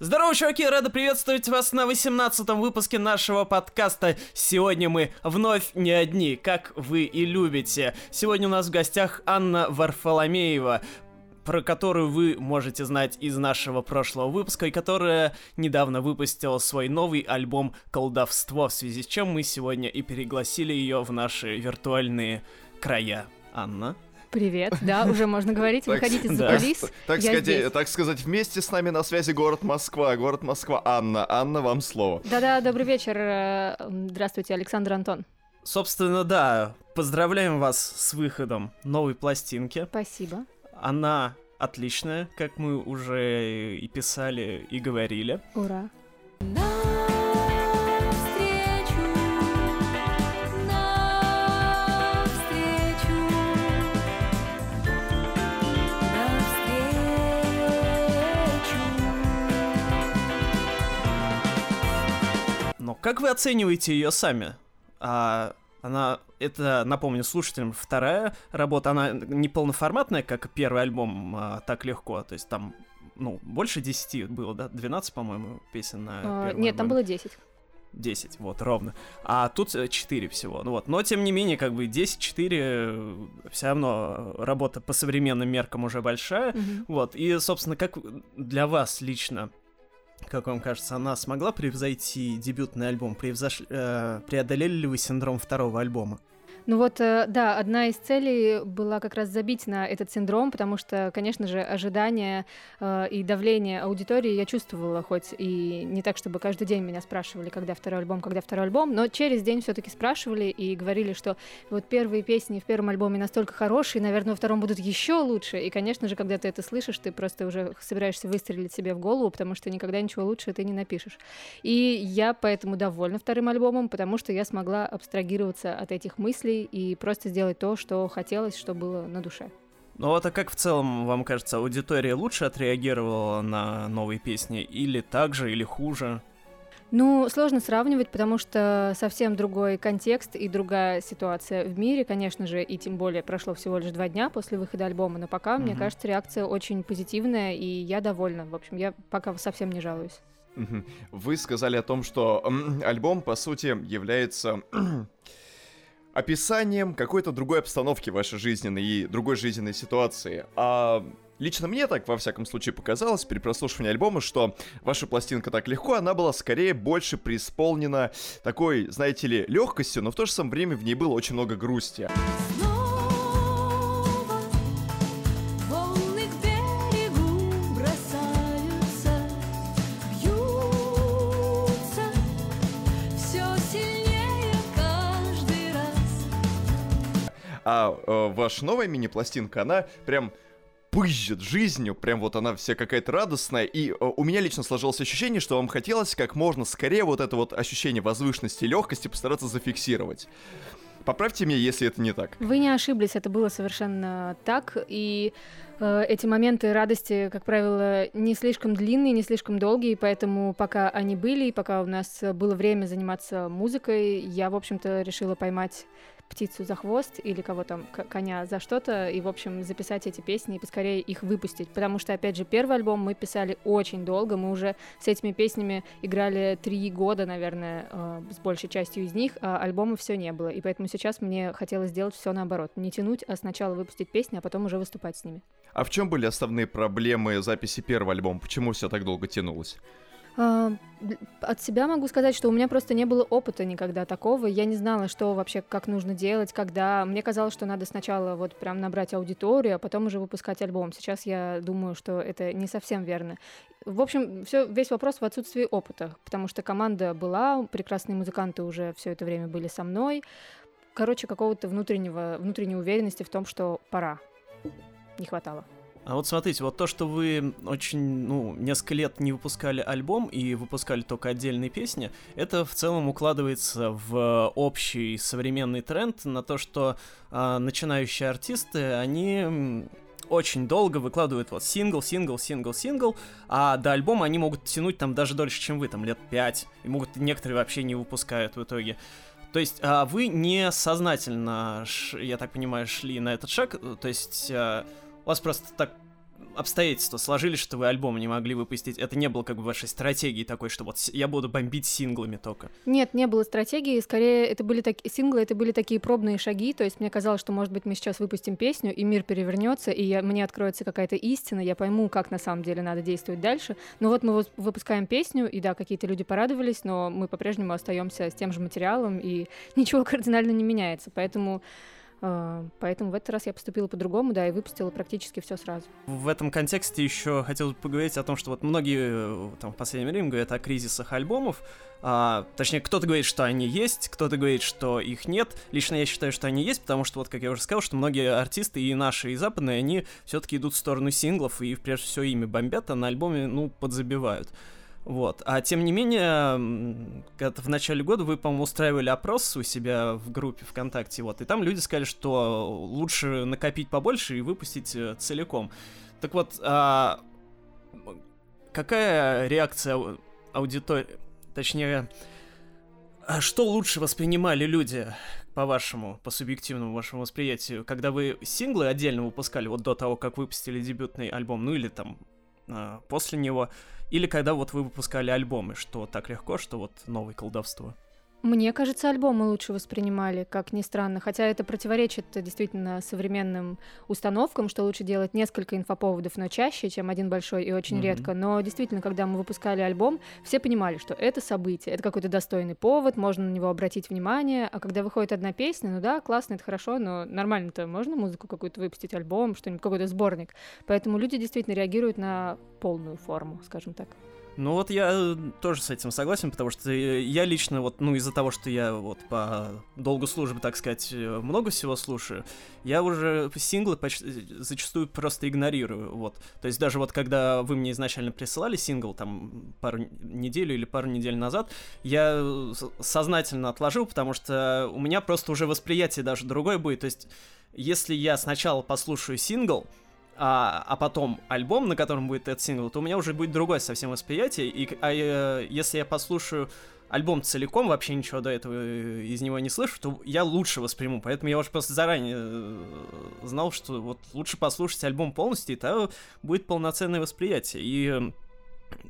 Здорово, чуваки! Рада приветствовать вас на 18-м выпуске нашего подкаста. Сегодня мы вновь не одни, как вы и любите. Сегодня у нас в гостях Анна Варфоломеева, про которую вы можете знать из нашего прошлого выпуска, и которая недавно выпустила свой новый альбом «Колдовство», в связи с чем мы сегодня и пригласили ее в наши виртуальные края. Анна? Привет, да, уже можно говорить, выходите за кулис. Так, сказать, так сказать, вместе с нами на связи город Москва, город Москва. Анна, Анна, вам слово. Да-да, добрый вечер. Э, здравствуйте, Александр Антон. Собственно, да, поздравляем вас с выходом новой пластинки. Спасибо. Она отличная, как мы уже и писали, и говорили. Ура. Как вы оцениваете ее сами? А, она, это, напомню слушателям, вторая работа, она не полноформатная, как первый альбом, а, так легко, то есть там, ну, больше 10 было, да? 12, по-моему, песен на а, Нет, альбоме. там было 10. 10, вот, ровно. А тут 4 всего. Ну вот. Но тем не менее, как бы 10-4 все равно работа по современным меркам уже большая. Mm-hmm. Вот. И, собственно, как для вас лично как вам кажется, она смогла превзойти дебютный альбом? Превзош... Э, преодолели ли вы синдром второго альбома? Ну вот, э, да, одна из целей была как раз забить на этот синдром, потому что, конечно же, ожидания э, и давление аудитории я чувствовала, хоть и не так, чтобы каждый день меня спрашивали, когда второй альбом, когда второй альбом, но через день все-таки спрашивали и говорили, что вот первые песни в первом альбоме настолько хорошие, наверное, во втором будут еще лучше. И, конечно же, когда ты это слышишь, ты просто уже собираешься выстрелить себе в голову, потому что никогда ничего лучше ты не напишешь. И я поэтому довольна вторым альбомом, потому что я смогла абстрагироваться от этих мыслей мыслей и просто сделать то, что хотелось, что было на душе. Ну вот а как в целом, вам кажется, аудитория лучше отреагировала на новые песни? Или так же, или хуже? Ну, сложно сравнивать, потому что совсем другой контекст и другая ситуация в мире, конечно же, и тем более прошло всего лишь два дня после выхода альбома, но пока, угу. мне кажется, реакция очень позитивная, и я довольна. В общем, я пока совсем не жалуюсь. Вы сказали о том, что альбом, по сути, является описанием какой-то другой обстановки вашей жизненной и другой жизненной ситуации. А Лично мне так, во всяком случае, показалось при прослушивании альбома, что ваша пластинка так легко, она была скорее больше преисполнена такой, знаете ли, легкостью, но в то же самое время в ней было очень много грусти. А э, ваша новая мини-пластинка, она прям пызжет жизнью, прям вот она вся какая-то радостная, и э, у меня лично сложилось ощущение, что вам хотелось как можно скорее вот это вот ощущение возвышенности и легкости постараться зафиксировать. Поправьте меня, если это не так. Вы не ошиблись, это было совершенно так, и э, эти моменты радости, как правило, не слишком длинные, не слишком долгие, поэтому пока они были, и пока у нас было время заниматься музыкой, я, в общем-то, решила поймать птицу за хвост или кого там, коня за что-то, и, в общем, записать эти песни и поскорее их выпустить. Потому что, опять же, первый альбом мы писали очень долго, мы уже с этими песнями играли три года, наверное, э, с большей частью из них, а альбома все не было. И поэтому сейчас мне хотелось сделать все наоборот. Не тянуть, а сначала выпустить песни, а потом уже выступать с ними. А в чем были основные проблемы записи первого альбома? Почему все так долго тянулось? А, от себя могу сказать, что у меня просто не было опыта никогда такого. Я не знала, что вообще, как нужно делать, когда... Мне казалось, что надо сначала вот прям набрать аудиторию, а потом уже выпускать альбом. Сейчас я думаю, что это не совсем верно. В общем, все, весь вопрос в отсутствии опыта, потому что команда была, прекрасные музыканты уже все это время были со мной. Короче, какого-то внутреннего, внутренней уверенности в том, что пора. Не хватало. А вот смотрите, вот то, что вы очень, ну, несколько лет не выпускали альбом и выпускали только отдельные песни, это в целом укладывается в общий современный тренд на то, что э, начинающие артисты, они очень долго выкладывают вот сингл, сингл, сингл, сингл, а до альбома они могут тянуть там даже дольше, чем вы, там лет 5, и могут некоторые вообще не выпускают в итоге. То есть а, вы не сознательно, я так понимаю, шли на этот шаг, то есть а, у вас просто так обстоятельства сложились, что вы альбом не могли выпустить? Это не было как бы вашей стратегией такой, что вот я буду бомбить синглами только? Нет, не было стратегии. Скорее, это были такие синглы, это были такие пробные шаги. То есть мне казалось, что, может быть, мы сейчас выпустим песню, и мир перевернется, и я, мне откроется какая-то истина, я пойму, как на самом деле надо действовать дальше. Но вот мы выпускаем песню, и да, какие-то люди порадовались, но мы по-прежнему остаемся с тем же материалом, и ничего кардинально не меняется. Поэтому поэтому в этот раз я поступила по-другому, да, и выпустила практически все сразу. В этом контексте еще хотел поговорить о том, что вот многие э, там в последнее время говорят о кризисах альбомов. А, точнее, кто-то говорит, что они есть, кто-то говорит, что их нет. Лично я считаю, что они есть, потому что, вот как я уже сказал, что многие артисты, и наши, и западные, они все-таки идут в сторону синглов, и прежде всего ими бомбят, а на альбоме, ну, подзабивают. Вот. А тем не менее, когда в начале года вы, по-моему, устраивали опрос у себя в группе ВКонтакте, вот, и там люди сказали, что лучше накопить побольше и выпустить э, целиком. Так вот, а какая реакция аудитории, точнее, а что лучше воспринимали люди, по-вашему, по субъективному вашему восприятию, когда вы синглы отдельно выпускали, вот до того, как выпустили дебютный альбом, ну или там а, после него, или когда вот вы выпускали альбомы, что так легко, что вот новое колдовство? Мне кажется, альбомы лучше воспринимали, как ни странно. Хотя это противоречит действительно современным установкам, что лучше делать несколько инфоповодов, но чаще, чем один большой и очень mm-hmm. редко. Но действительно, когда мы выпускали альбом, все понимали, что это событие, это какой-то достойный повод, можно на него обратить внимание. А когда выходит одна песня, ну да, классно, это хорошо, но нормально-то можно музыку какую-то выпустить, альбом, что-нибудь, какой-то сборник. Поэтому люди действительно реагируют на полную форму, скажем так. Ну вот я э, тоже с этим согласен, потому что э, я лично вот, ну из-за того, что я вот по долгу службы, так сказать, э, много всего слушаю, я уже синглы почти зачастую просто игнорирую, вот. То есть даже вот когда вы мне изначально присылали сингл, там, пару неделю или пару недель назад, я сознательно отложил, потому что у меня просто уже восприятие даже другое будет, то есть если я сначала послушаю сингл, а, а потом альбом, на котором будет этот сингл, то у меня уже будет другое совсем восприятие. И а, э, если я послушаю альбом целиком, вообще ничего до этого э, из него не слышу, то я лучше восприму. Поэтому я уже просто заранее э, знал, что вот лучше послушать альбом полностью, и тогда будет полноценное восприятие. И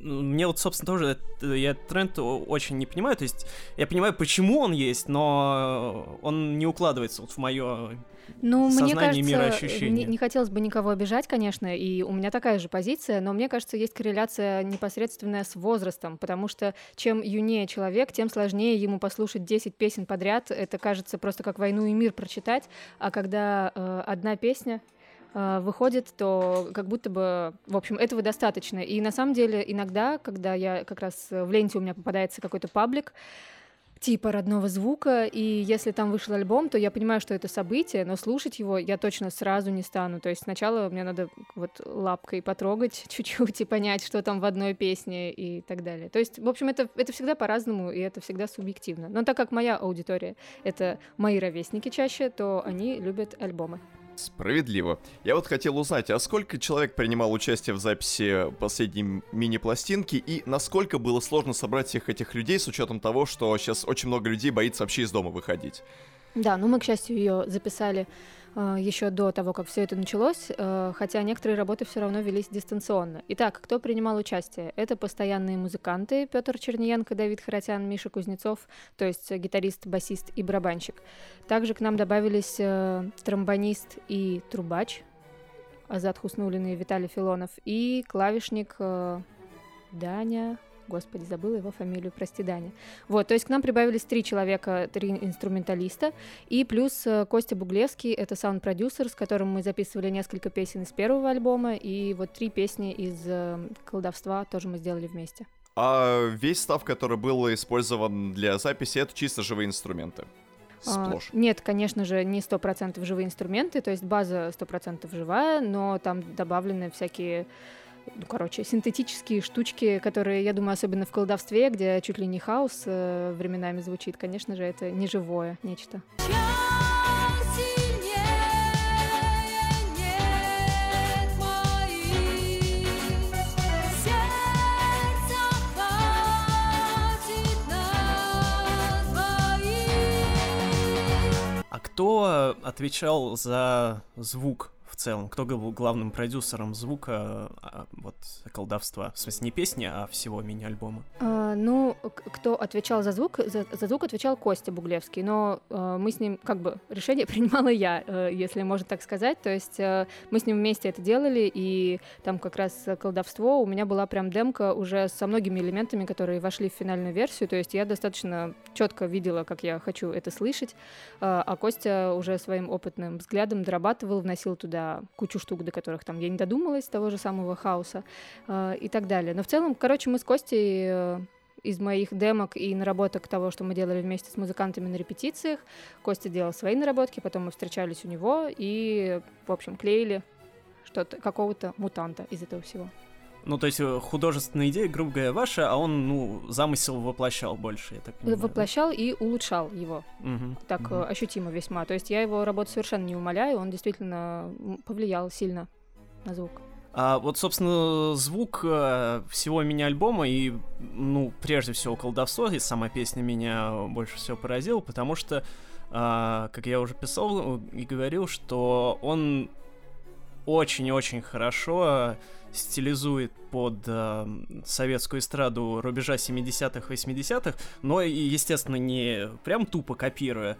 мне вот, собственно, тоже я этот тренд очень не понимаю. То есть я понимаю, почему он есть, но он не укладывается вот в мое ну, мне кажется, не, не хотелось бы никого обижать, конечно, и у меня такая же позиция, но мне кажется, есть корреляция непосредственная с возрастом, потому что чем юнее человек, тем сложнее ему послушать 10 песен подряд. Это кажется просто как «Войну и мир» прочитать, а когда э, одна песня э, выходит, то как будто бы, в общем, этого достаточно. И на самом деле иногда, когда я как раз в ленте у меня попадается какой-то паблик, типа родного звука, и если там вышел альбом, то я понимаю, что это событие, но слушать его я точно сразу не стану. То есть сначала мне надо вот лапкой потрогать чуть-чуть и понять, что там в одной песне и так далее. То есть, в общем, это, это всегда по-разному, и это всегда субъективно. Но так как моя аудитория — это мои ровесники чаще, то они любят альбомы. Справедливо. Я вот хотел узнать, а сколько человек принимал участие в записи последней мини-пластинки и насколько было сложно собрать всех этих людей с учетом того, что сейчас очень много людей боится вообще из дома выходить? Да, ну мы, к счастью, ее записали еще до того, как все это началось, э, хотя некоторые работы все равно велись дистанционно. Итак, кто принимал участие? Это постоянные музыканты Петр Черниенко, Давид Харатян, Миша Кузнецов, то есть гитарист, басист и барабанщик. Также к нам добавились э, тромбонист и трубач Азат Хуснулин и Виталий Филонов и клавишник Даня Господи, забыла его фамилию, прости, Даня. Вот, то есть к нам прибавились три человека, три инструменталиста, и плюс э, Костя Буглевский, это саунд-продюсер, с которым мы записывали несколько песен из первого альбома, и вот три песни из э, «Колдовства» тоже мы сделали вместе. А весь став, который был использован для записи, это чисто живые инструменты? А, Сплошь. А, нет, конечно же, не сто процентов живые инструменты, то есть база сто процентов живая, но там добавлены всякие ну, короче, синтетические штучки, которые, я думаю, особенно в колдовстве, где чуть ли не хаос э, временами звучит, конечно же, это не живое нечто. А кто отвечал за звук в целом? Кто был главным продюсером звука, а, вот, колдовства? В смысле, не песни, а всего мини-альбома? А, ну, кто отвечал за звук? За, за звук отвечал Костя Буглевский, но э, мы с ним, как бы, решение принимала я, э, если можно так сказать. То есть э, мы с ним вместе это делали, и там как раз колдовство у меня была прям демка уже со многими элементами, которые вошли в финальную версию. То есть я достаточно четко видела, как я хочу это слышать, э, а Костя уже своим опытным взглядом дорабатывал, вносил туда кучу штук, до которых там я не додумалась, того же самого хаоса э, и так далее. Но в целом, короче, мы с Костей э, из моих демок и наработок того, что мы делали вместе с музыкантами на репетициях. Костя делал свои наработки, потом мы встречались у него и, в общем, клеили что-то, какого-то мутанта из этого всего. Ну, то есть э, художественная идея, грубо говоря, ваша, а он, ну, замысел воплощал больше, я так понимаю. Воплощал и улучшал его. Угу, так угу. ощутимо весьма. То есть я его работу совершенно не умоляю, он действительно повлиял сильно на звук. А вот, собственно, звук э, всего мини-альбома и, ну, прежде всего, колдовство, и сама песня меня больше всего поразила, потому что, э, как я уже писал и говорил, что он очень-очень хорошо стилизует под э, советскую эстраду рубежа 70-х, 80-х, но, естественно, не прям тупо копируя,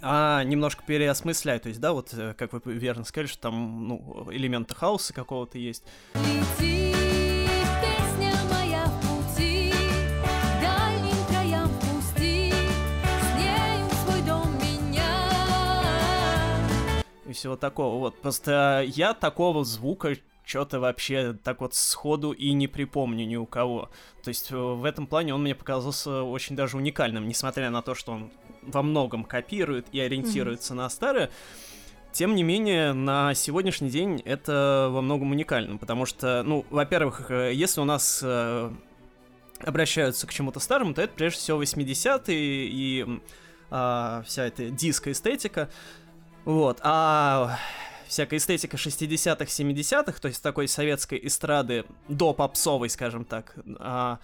а немножко переосмысляет. То есть, да, вот, э, как вы верно сказали, что там, ну, элементы хаоса какого-то есть. Лети, песня моя в пути, дальним краям пусти, с нею свой дом меня. И всего такого. Вот, просто я такого звука что-то вообще так вот сходу и не припомню ни у кого. То есть э, в этом плане он мне показался очень даже уникальным, несмотря на то, что он во многом копирует и ориентируется mm-hmm. на старое. Тем не менее, на сегодняшний день это во многом уникально, потому что, ну, во-первых, э, если у нас э, обращаются к чему-то старому, то это прежде всего 80-е и э, вся эта диско-эстетика. Вот. А всякая эстетика 60-х, 70-х, то есть такой советской эстрады до попсовой, скажем так, а,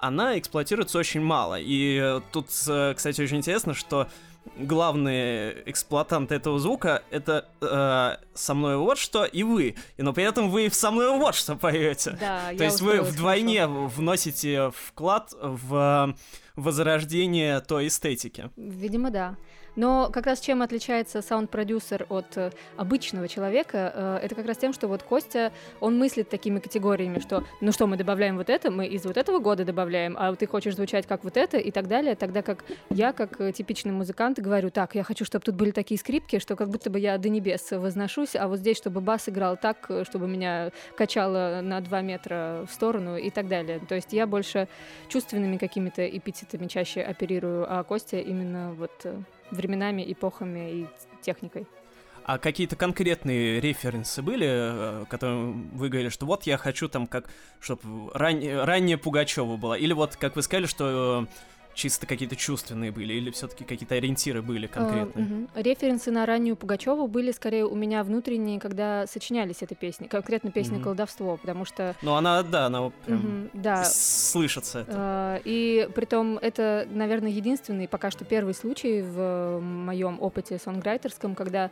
она эксплуатируется очень мало. И тут, э, кстати, очень интересно, что главные эксплуатанты этого звука это э, со мной вот что и вы. И, но при этом вы со мной вот что поете. Да, То есть вы вдвойне хорошо. вносите вклад в возрождение той эстетики. Видимо, да. Но как раз чем отличается саунд-продюсер от э, обычного человека, э, это как раз тем, что вот Костя, он мыслит такими категориями, что ну что, мы добавляем вот это, мы из вот этого года добавляем, а ты хочешь звучать как вот это и так далее, тогда как я, как э, типичный музыкант, говорю, так, я хочу, чтобы тут были такие скрипки, что как будто бы я до небес возношусь, а вот здесь, чтобы бас играл так, чтобы меня качало на 2 метра в сторону и так далее. То есть я больше чувственными какими-то эпитетами чаще оперирую, а Костя именно вот временами, эпохами и техникой. А какие-то конкретные референсы были, э, которые вы говорили, что вот я хочу там как, чтобы ран... ранее Пугачева была, или вот, как вы сказали, что э, чисто какие-то чувственные были, или все-таки какие-то ориентиры были а, конкретные? Uh, uh-huh. Референсы на раннюю Пугачеву были скорее у меня внутренние, когда сочинялись эта песня, конкретно песня uh-huh. «Колдовство», потому что... Ну, она, да, она прям uh-huh, да. слышится это. Uh, и притом это, наверное, единственный пока что первый случай в моем опыте сонграйтерском, когда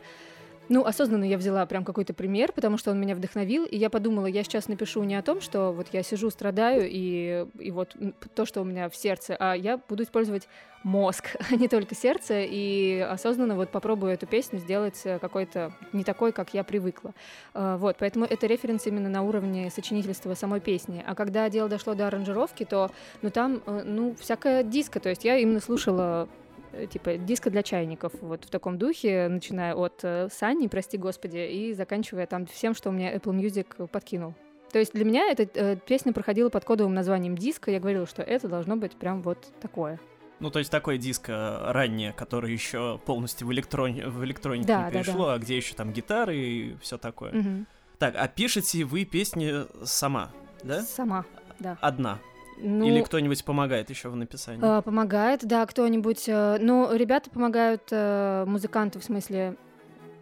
ну, осознанно я взяла прям какой-то пример, потому что он меня вдохновил, и я подумала, я сейчас напишу не о том, что вот я сижу, страдаю, и, и вот то, что у меня в сердце, а я буду использовать мозг, а не только сердце, и осознанно вот попробую эту песню сделать э, какой-то не такой, как я привыкла. А, вот, поэтому это референс именно на уровне сочинительства самой песни. А когда дело дошло до аранжировки, то, ну, там, э, ну, всякая диска, то есть я именно слушала Э, типа диско для чайников, вот в таком духе, начиная от э, Сани, прости господи, и заканчивая там всем, что мне Apple Music подкинул. То есть для меня эта э, песня проходила под кодовым названием диско, я говорила, что это должно быть прям вот такое. Ну, то есть такое диско раннее, которое еще полностью в, электрони... в электронике да, не перешло, да, да. а где еще там гитары и все такое. Угу. Так, а пишете вы песни сама, да? Сама, да. Одна. Ну, Или кто-нибудь помогает еще в написании? Э, помогает, да, кто-нибудь. Э, ну, ребята помогают, э, музыканты в смысле.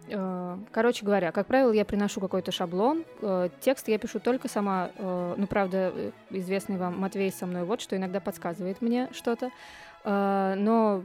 Э, короче говоря, как правило, я приношу какой-то шаблон. Э, текст я пишу только сама. Э, ну, правда, э, известный вам Матвей со мной вот, что иногда подсказывает мне что-то. Э, но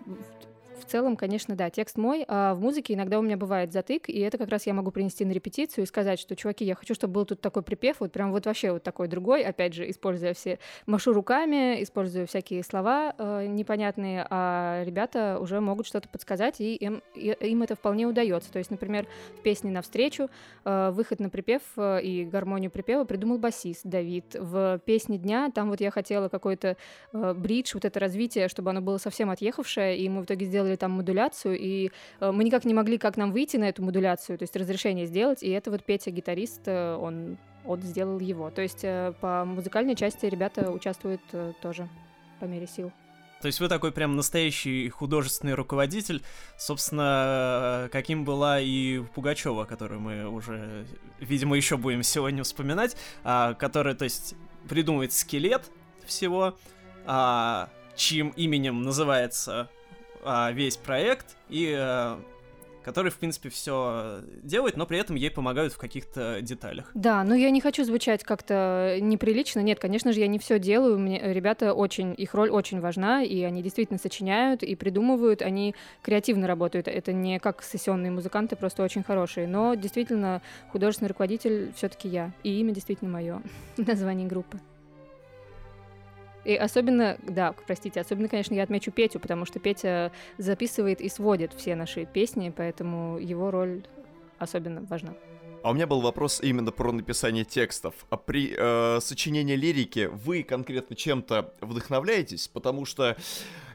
в целом, конечно, да, текст мой, а в музыке иногда у меня бывает затык, и это как раз я могу принести на репетицию и сказать, что, чуваки, я хочу, чтобы был тут такой припев, вот прям вот вообще вот такой другой, опять же, используя все, машу руками, используя всякие слова э, непонятные, а ребята уже могут что-то подсказать, и им, и, им это вполне удается. То есть, например, в песне «Навстречу» э, выход на припев и гармонию припева придумал басист Давид. В песне дня там вот я хотела какой-то э, бридж, вот это развитие, чтобы оно было совсем отъехавшее, и мы в итоге сделали там модуляцию, и э, мы никак не могли, как нам выйти на эту модуляцию, то есть разрешение сделать, и это вот Петя, гитарист, э, он, он сделал его. То есть э, по музыкальной части ребята участвуют тоже по мере сил. То есть вы такой прям настоящий художественный руководитель, собственно, каким была и Пугачева, которую мы уже, видимо, еще будем сегодня вспоминать, а, которая, то есть, придумывает скелет всего, а, чьим именем называется а, весь проект, и а, который, в принципе, все делает, но при этом ей помогают в каких-то деталях. Да, но я не хочу звучать как-то неприлично. Нет, конечно же, я не все делаю. Мне, ребята очень, их роль очень важна, и они действительно сочиняют и придумывают, они креативно работают. Это не как сессионные музыканты, просто очень хорошие. Но действительно, художественный руководитель все-таки я. И имя действительно мое. Название группы. И особенно, да, простите, особенно, конечно, я отмечу Петю, потому что Петя записывает и сводит все наши песни, поэтому его роль особенно важна. А у меня был вопрос именно про написание текстов. А при э, сочинении лирики вы конкретно чем-то вдохновляетесь? Потому что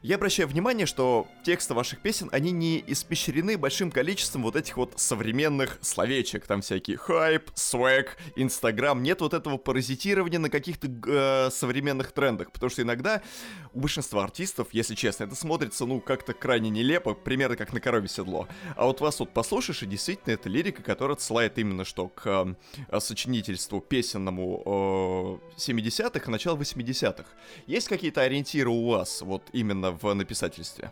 я обращаю внимание, что тексты ваших песен, они не испещрены большим количеством вот этих вот современных словечек. Там всякие хайп, свэг, инстаграм. Нет вот этого паразитирования на каких-то э, современных трендах. Потому что иногда у большинства артистов, если честно, это смотрится, ну, как-то крайне нелепо, примерно как на корове седло. А вот вас вот послушаешь, и действительно это лирика, которая отсылает именно что к э, сочинительству песенному э, 70-х и начала 80-х. Есть какие-то ориентиры у вас вот именно в написательстве?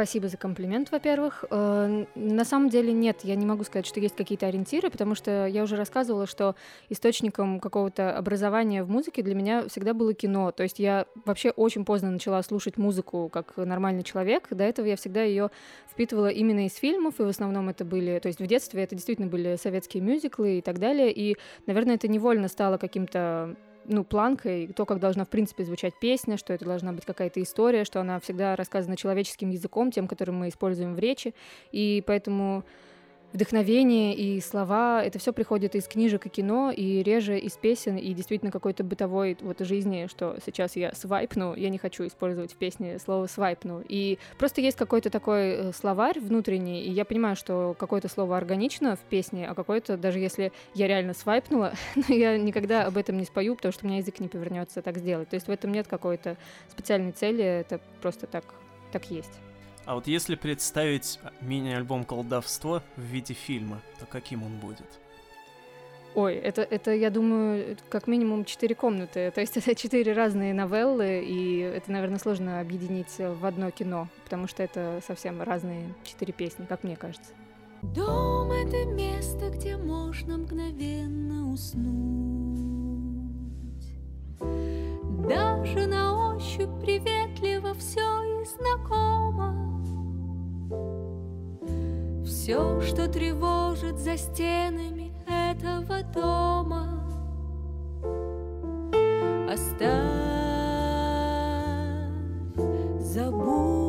Спасибо за комплимент, во-первых. Э, на самом деле нет, я не могу сказать, что есть какие-то ориентиры, потому что я уже рассказывала, что источником какого-то образования в музыке для меня всегда было кино. То есть я вообще очень поздно начала слушать музыку как нормальный человек. До этого я всегда ее впитывала именно из фильмов, и в основном это были, то есть в детстве это действительно были советские мюзиклы и так далее. И, наверное, это невольно стало каким-то ну, планкой, то, как должна, в принципе, звучать песня, что это должна быть какая-то история, что она всегда рассказана человеческим языком, тем, которым мы используем в речи. И поэтому вдохновение и слова, это все приходит из книжек и кино, и реже из песен, и действительно какой-то бытовой вот жизни, что сейчас я свайпну, я не хочу использовать в песне слово свайпну. И просто есть какой-то такой э, словарь внутренний, и я понимаю, что какое-то слово органично в песне, а какое-то, даже если я реально свайпнула, но я никогда об этом не спою, потому что у меня язык не повернется так сделать. То есть в этом нет какой-то специальной цели, это просто так, так есть. А вот если представить мини-альбом «Колдовство» в виде фильма, то каким он будет? Ой, это, это, я думаю, как минимум четыре комнаты. То есть это четыре разные новеллы, и это, наверное, сложно объединить в одно кино, потому что это совсем разные четыре песни, как мне кажется. Дом — это место, где можно мгновенно уснуть. Даже на ощупь приветливо все и знакомо. Все, что тревожит за стенами этого дома, оставь, забудь.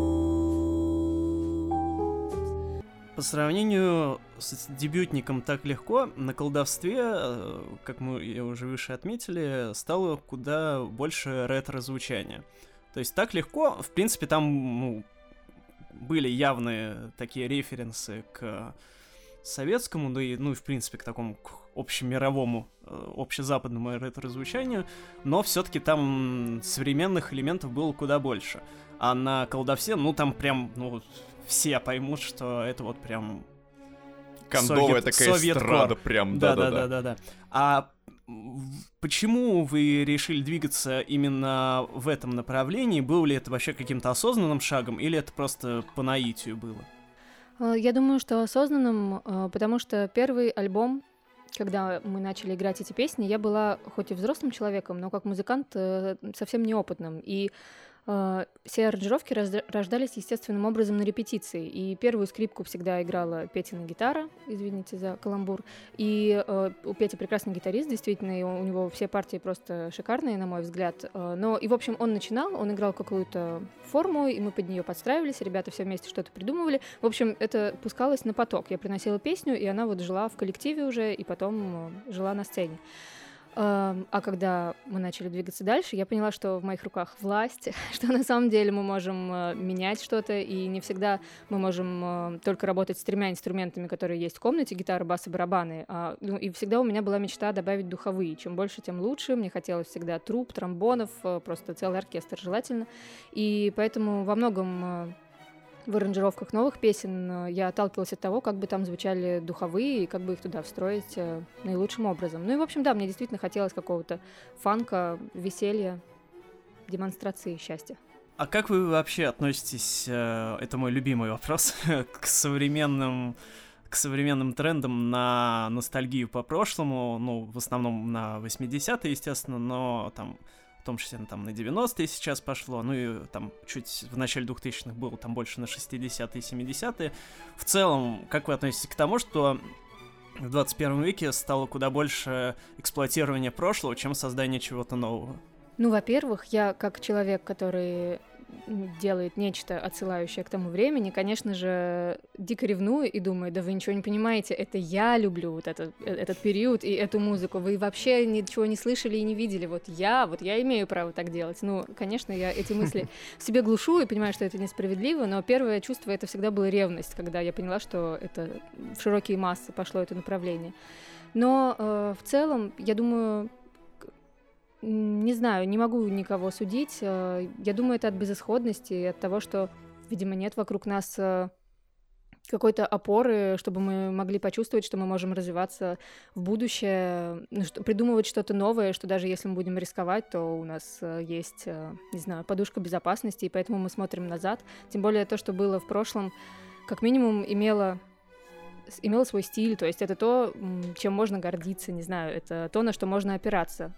По сравнению с дебютником так легко, на колдовстве, э, как мы уже выше отметили, стало куда больше ретро-звучания. То есть так легко, в принципе, там ну, были явные такие референсы к советскому, да и, ну и в принципе к такому к общемировому, э, общезападному ретро-звучанию, но все-таки там современных элементов было куда больше. А на колдовсе, ну там прям, ну все поймут, что это вот прям кондовая такая совет эстрада прям, да-да-да. А Почему вы решили двигаться именно в этом направлении? Было ли это вообще каким-то осознанным шагом, или это просто по наитию было? А, я думаю, что осознанным, а, потому что первый альбом, когда мы начали играть эти песни, я была хоть и взрослым человеком, но как музыкант э, совсем неопытным. И все аранжировки рождались естественным образом на репетиции. И первую скрипку всегда играла Петина гитара, извините за каламбур. И uh, у Пети прекрасный гитарист, действительно, и у него все партии просто шикарные, на мой взгляд. Uh, но и, в общем, он начинал, он играл какую-то форму, и мы под нее подстраивались, ребята все вместе что-то придумывали. В общем, это пускалось на поток. Я приносила песню, и она вот жила в коллективе уже, и потом жила на сцене. А когда мы начали двигаться дальше, я поняла, что в моих руках власть, что на самом деле мы можем э, менять что-то, и не всегда мы можем э, только работать с тремя инструментами, которые есть в комнате, гитара, бас и барабаны. А, ну, и всегда у меня была мечта добавить духовые. Чем больше, тем лучше. Мне хотелось всегда труп, тромбонов, э, просто целый оркестр желательно. И поэтому во многом в аранжировках новых песен э, я отталкивалась от того, как бы там звучали духовые и как бы их туда встроить э, наилучшим образом. Ну и, в общем, да, мне действительно хотелось какого-то фанка, веселья, демонстрации счастья. А как вы вообще относитесь, э, это мой любимый вопрос, к современным к современным трендам на ностальгию по прошлому, ну, в основном на 80-е, естественно, но там том числе ну, там на 90-е сейчас пошло, ну и там чуть в начале 2000-х было там больше на 60-е и 70-е. В целом, как вы относитесь к тому, что в 21 веке стало куда больше эксплуатирования прошлого, чем создание чего-то нового? Ну, во-первых, я как человек, который делает нечто, отсылающее к тому времени, конечно же, дико ревную и думаю, да вы ничего не понимаете, это я люблю вот этот, э, этот период и эту музыку, вы вообще ничего не слышали и не видели, вот я, вот я имею право так делать. Ну, конечно, я эти мысли в себе глушу и понимаю, что это несправедливо, но первое чувство это всегда была ревность, когда я поняла, что это в широкие массы пошло это направление. Но э, в целом, я думаю, не знаю, не могу никого судить. Э, я думаю, это от безысходности, от того, что, видимо, нет вокруг нас э, какой-то опоры, чтобы мы могли почувствовать, что мы можем развиваться в будущее, ну, придумывать что-то новое, что даже если мы будем рисковать, то у нас э, есть, не знаю, подушка безопасности, и поэтому мы смотрим назад. Тем более то, что было в прошлом, как минимум имело имело свой стиль, то есть это то, чем можно гордиться, не знаю, это то, на что можно опираться.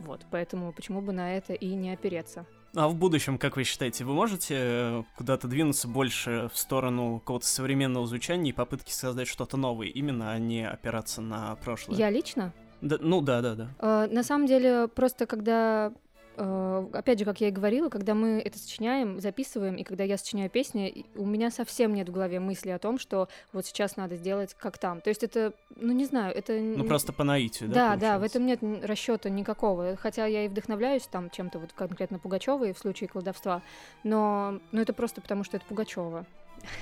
Вот, поэтому почему бы на это и не опереться? А в будущем, как вы считаете, вы можете э, куда-то двинуться больше в сторону какого-то современного звучания и попытки создать что-то новое, именно, а не опираться на прошлое? Я лично? Да, ну да, да, да. Uh, на самом деле, просто когда Э, опять же, как я и говорила, когда мы это сочиняем, записываем, и когда я сочиняю песни, у меня совсем нет в голове мысли о том, что вот сейчас надо сделать как там. То есть это, ну не знаю, это... Ну просто по наитию, да? Да, да, в этом нет расчета никакого. Хотя я и вдохновляюсь там чем-то вот конкретно Пугачевой в случае колдовства, но, но это просто потому, что это Пугачева.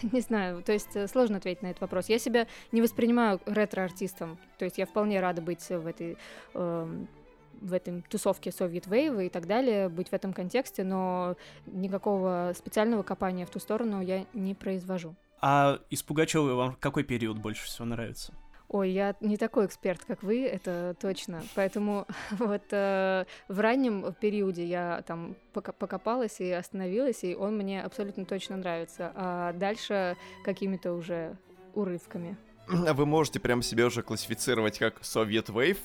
Не знаю, то есть э, сложно ответить на этот вопрос. Я себя не воспринимаю ретро-артистом, то есть я вполне рада быть в этой э, в этой тусовке Soviet Wave и так далее, быть в этом контексте, но никакого специального копания в ту сторону я не произвожу. А из Пугачевой вам какой период больше всего нравится? Ой, я не такой эксперт, как вы, это точно. Поэтому вот э, в раннем периоде я там покопалась и остановилась, и он мне абсолютно точно нравится. А дальше какими-то уже урывками. Вы можете прям себя уже классифицировать как Soviet Wave,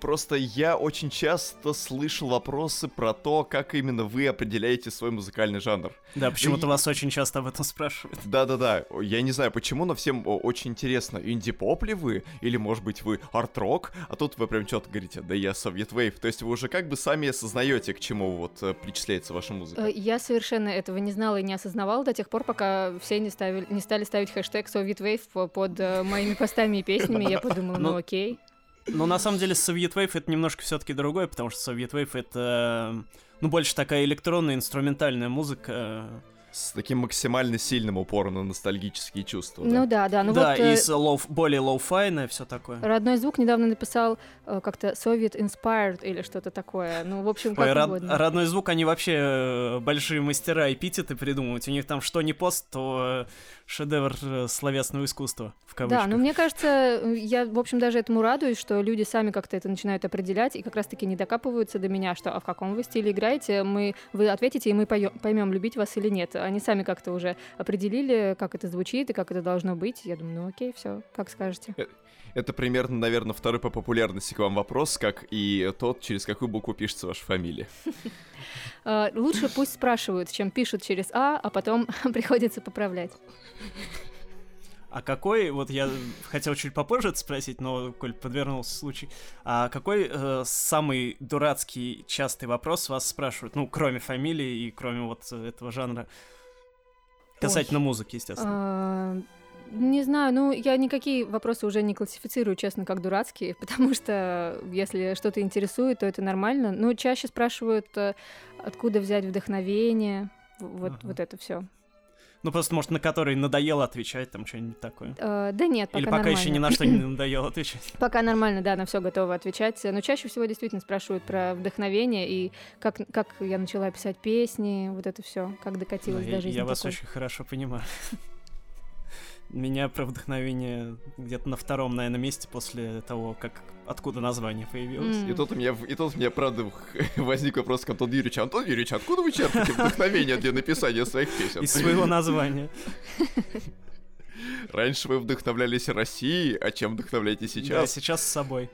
Просто я очень часто слышал вопросы про то, как именно вы определяете свой музыкальный жанр. Да, почему-то и... вас очень часто об этом спрашивают. Да-да-да, я не знаю почему, но всем очень интересно, инди-поп ли вы, или может быть вы арт-рок, а тут вы прям что-то говорите, да я Soviet Wave, то есть вы уже как бы сами осознаете, к чему вот э, причисляется ваша музыка. Э, я совершенно этого не знала и не осознавала до тех пор, пока все не, ставили, не стали ставить хэштег Soviet Wave под э, моими постами и песнями, я подумала, ну окей. Но на самом деле Soviet Wave это немножко все-таки другое, потому что Soviet Wave это, ну, больше такая электронная, инструментальная музыка с таким максимально сильным упором на ностальгические чувства. Ну да, да. Ну да, вот, и э... с lo, более lo-fi йное все такое. Родной звук недавно написал э, как-то Soviet Inspired или что-то такое. Ну, в общем, как Ой, род, Родной звук, они вообще э, большие мастера эпитеты придумывать. У них там что не пост, то э, шедевр э, словесного искусства, в кавычках. Да, но мне кажется, я, в общем, даже этому радуюсь, что люди сами как-то это начинают определять и как раз-таки не докапываются до меня, что а в каком вы стиле играете, мы, вы ответите, и мы поймем, любить вас или нет они сами как-то уже определили, как это звучит и как это должно быть. Я думаю, ну окей, все, как скажете. Э, это примерно, наверное, второй по популярности к вам вопрос, как и тот, через какую букву пишется ваша фамилия. А, лучше пусть спрашивают, чем пишут через А, а потом приходится поправлять. А какой, вот я хотел чуть попозже это спросить, но, коль подвернулся случай, а какой э, самый дурацкий частый вопрос вас спрашивают, ну, кроме фамилии и кроме вот этого жанра, касательно Ой. музыки, естественно? А, не знаю, ну, я никакие вопросы уже не классифицирую, честно, как дурацкие, потому что если что-то интересует, то это нормально. Но чаще спрашивают, э, откуда взять вдохновение, вот, ага. вот это все. Ну, просто, может, на который надоело отвечать, там что-нибудь такое. Uh, да нет, пока Или пока нормально. еще ни на что не надоело отвечать. Пока нормально, да, на все готова отвечать. Но чаще всего действительно спрашивают про вдохновение и как, как я начала писать песни, вот это все, как докатилась ну, до жизни. Я вас очень хорошо понимаю. Меня про вдохновение где-то на втором, наверное, месте после того, как откуда название появилось. Mm. И тут у меня, и тут у меня, правда, возник вопрос к Антону Юрьевичу. Антон Юрьевич, откуда вы черпаете вдохновение для написания своих песен? Из своего названия. Раньше вы вдохновлялись Россией, а чем вдохновляетесь сейчас? Да, сейчас с собой.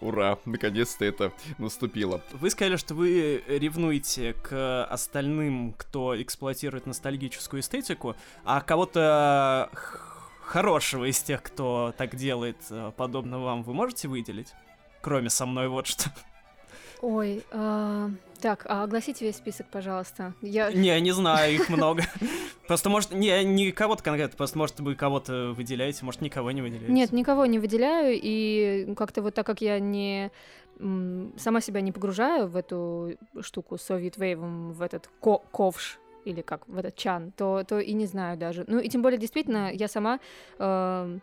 Ура, наконец-то это наступило. Вы сказали, что вы ревнуете к остальным, кто эксплуатирует ностальгическую эстетику, а кого-то хорошего из тех, кто так делает, э, подобно вам, вы можете выделить? Кроме со мной вот что. Ой, э, так, а огласите весь список, пожалуйста. Я... Не, не знаю, их много. Просто, может, не, не кого-то конкретно, просто, может, вы кого-то выделяете, может, никого не выделяете. Нет, никого не выделяю, и как-то вот так как я не сама себя не погружаю в эту штуку с Soviet Wave, в этот ко ковш, или как в этот чан, то, то и не знаю даже. Ну и тем более, действительно, я сама э,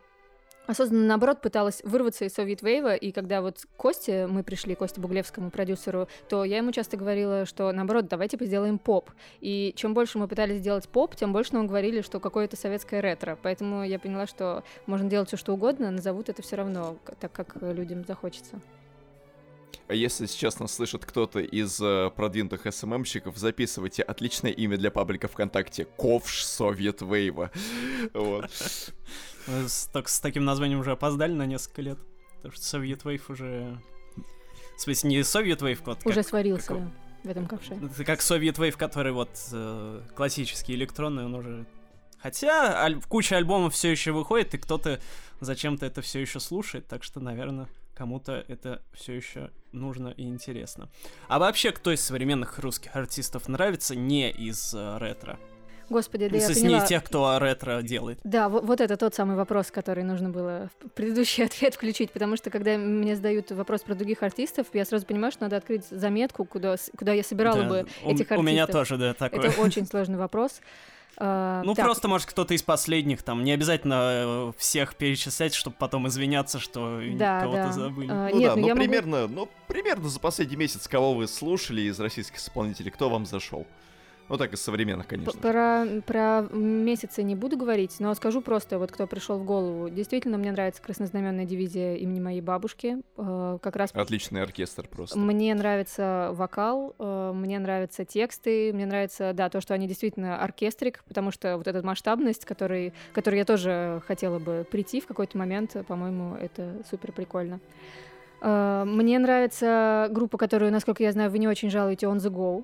осознанно, наоборот, пыталась вырваться из Soviet Wave, и когда вот Косте, мы пришли, Косте Буглевскому, продюсеру, то я ему часто говорила, что, наоборот, давайте сделаем поп. И чем больше мы пытались сделать поп, тем больше нам говорили, что какое-то советское ретро. Поэтому я поняла, что можно делать все что угодно, назовут это все равно, так как людям захочется. А если сейчас нас слышит кто-то из э, продвинутых СММщиков, записывайте отличное имя для паблика ВКонтакте. Ковш Совет Вейва. Вот. С, так, с таким названием уже опоздали на несколько лет. Потому что Совет Вейв уже... В смысле, не Совет Вейв, вот Уже сварился, в этом ковше. Это как Совет Вейв, который вот э, классический электронный, он уже... Хотя аль- куча альбомов все еще выходит, и кто-то зачем-то это все еще слушает, так что, наверное, кому-то это все еще нужно и интересно. А вообще, кто из современных русских артистов нравится не из э, ретро? Господи, да я поняла. не тех, кто ретро делает. Да, вот, вот это тот самый вопрос, который нужно было в предыдущий ответ включить, потому что когда мне задают вопрос про других артистов, я сразу понимаю, что надо открыть заметку, куда, куда я собирала да, бы у, этих артистов. У меня тоже, да, такое. Это очень сложный вопрос. Uh, ну, так. просто, может, кто-то из последних, там, не обязательно э, всех перечислять, чтобы потом извиняться, что да, кого-то да. забыли. Uh, ну нет, да, ну, ну примерно, могу... ну, примерно за последний месяц, кого вы слушали из российских исполнителей, кто вам зашел? Ну так, из современных, конечно. Про, про месяцы не буду говорить, но скажу просто, вот кто пришел в голову. Действительно, мне нравится краснознаменная дивизия имени моей бабушки. Э, как раз... Отличный оркестр просто. Мне нравится вокал, э, мне нравятся тексты, мне нравится, да, то, что они действительно оркестрик, потому что вот эта масштабность, который, которой я тоже хотела бы прийти в какой-то момент, по-моему, это супер прикольно. Э, мне нравится группа, которую, насколько я знаю, вы не очень жалуете, On The Go.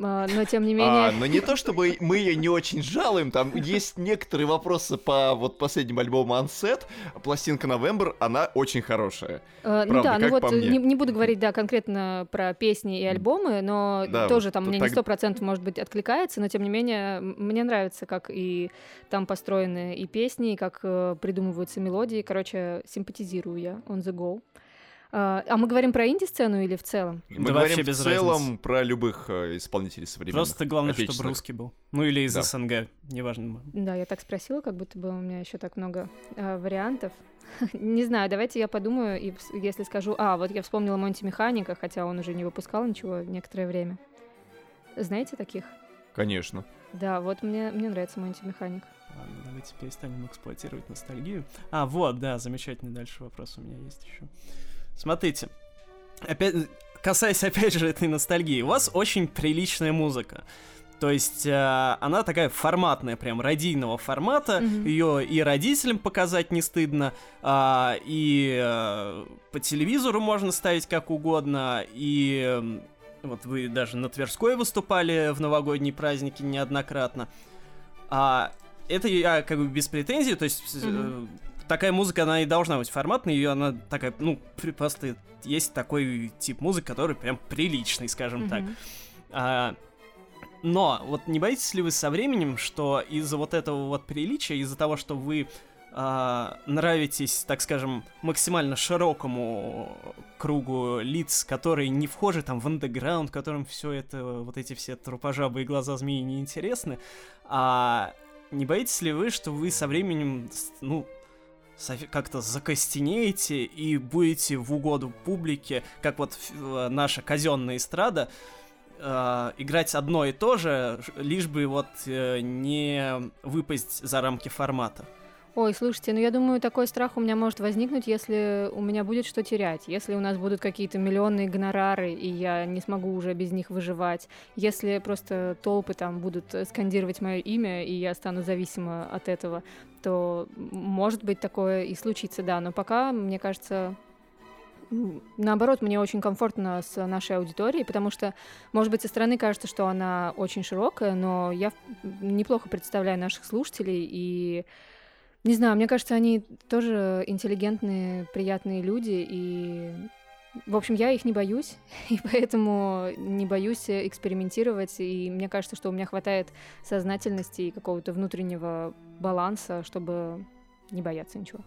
А, но тем не менее... А, но не то, чтобы мы ее не очень жалуем, там есть некоторые вопросы по вот последнему альбому Unset, пластинка November, она очень хорошая. А, ну да, ну вот не, не буду говорить, да, конкретно про песни и альбомы, но да, тоже там мне так... не сто процентов, может быть, откликается, но тем не менее мне нравится, как и там построены и песни, и как э, придумываются мелодии, короче, симпатизирую я. On the go. А, а мы говорим про инди-сцену или в целом? Мы да говорим в целом разницы. про любых э, исполнителей современных. Просто главное, чтобы русский был. Ну или из да. СНГ, неважно. Да, я так спросила, как будто бы у меня еще так много э, вариантов. не знаю, давайте я подумаю, и если скажу... А, вот я вспомнила Монти Механика, хотя он уже не выпускал ничего некоторое время. Знаете таких? Конечно. Да, вот мне, мне нравится Монти Механик. Ладно, давайте перестанем эксплуатировать ностальгию. А, вот, да, замечательный дальше вопрос у меня есть еще. Смотрите, опять, касаясь опять же этой ностальгии, у вас очень приличная музыка. То есть э, она такая форматная, прям радийного формата. Mm-hmm. Ее и родителям показать не стыдно, э, и э, по телевизору можно ставить как угодно, и э, вот вы даже на Тверской выступали в новогодние праздники неоднократно. А это я как бы без претензий, то есть mm-hmm. Такая музыка, она и должна быть форматной, ее она такая, ну, просто есть такой тип музыки, который прям приличный, скажем mm-hmm. так. А, но вот не боитесь ли вы со временем, что из-за вот этого вот приличия, из-за того, что вы э, нравитесь, так скажем, максимально широкому кругу лиц, которые не вхожи там в андеграунд, которым все это, вот эти все трупожабы и глаза змеи не интересны, а не боитесь ли вы, что вы со временем, ну, как-то закостенеете и будете в угоду публике, как вот э, наша казенная эстрада, э, играть одно и то же, лишь бы вот э, не выпасть за рамки формата. Ой, слушайте, ну я думаю, такой страх у меня может возникнуть, если у меня будет что терять, если у нас будут какие-то миллионные гонорары, и я не смогу уже без них выживать, если просто толпы там будут скандировать мое имя, и я стану зависима от этого, то может быть такое и случится, да, но пока, мне кажется, наоборот, мне очень комфортно с нашей аудиторией, потому что, может быть, со стороны кажется, что она очень широкая, но я неплохо представляю наших слушателей, и не знаю, мне кажется, они тоже интеллигентные, приятные люди, и в общем, я их не боюсь, и поэтому не боюсь экспериментировать, и мне кажется, что у меня хватает сознательности и какого-то внутреннего баланса, чтобы не бояться ничего.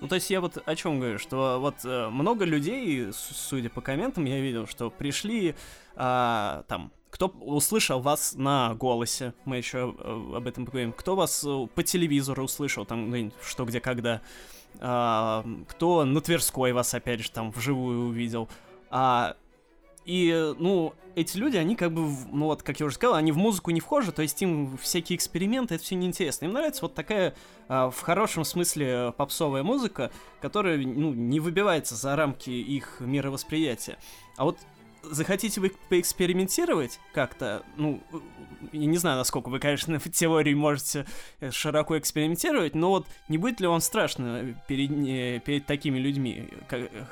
Ну, то есть я вот о чем говорю, что вот э, много людей, судя по комментам, я видел, что пришли э, там, кто услышал вас на голосе, мы еще э, об этом поговорим, кто вас э, по телевизору услышал, там, ну, что, где, когда, э, кто на Тверской вас, опять же, там, вживую увидел, а и, ну, эти люди, они как бы, ну вот, как я уже сказал, они в музыку не вхожи, то есть им всякие эксперименты, это все неинтересно. Им нравится вот такая, а, в хорошем смысле, попсовая музыка, которая, ну, не выбивается за рамки их мировосприятия. А вот захотите вы поэкспериментировать как-то, ну, я не знаю, насколько вы, конечно, в теории можете э, широко экспериментировать, но вот не будет ли вам страшно перед, перед такими людьми, э,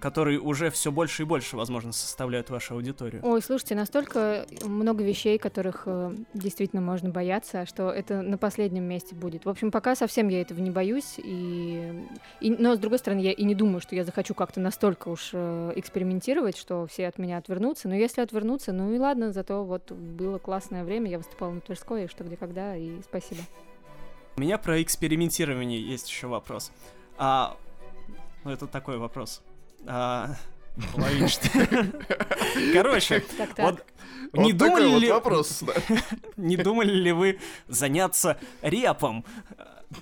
которые уже все больше и больше, возможно, составляют вашу аудиторию? Ой, слушайте, настолько много вещей, которых э, действительно можно бояться, что это на последнем месте будет. В общем, пока совсем я этого не боюсь, и, и но с другой стороны, я и не думаю, что я захочу как-то настолько уж экспериментировать, что все от меня отвернутся. Но если отвернуться, ну и ладно, зато вот было классное время, я выступала на Тверской, что где когда, и спасибо. У меня про экспериментирование есть еще вопрос. А, ну это такой вопрос. А, Короче, вот не думали ли... вопрос. Не думали ли вы заняться репом?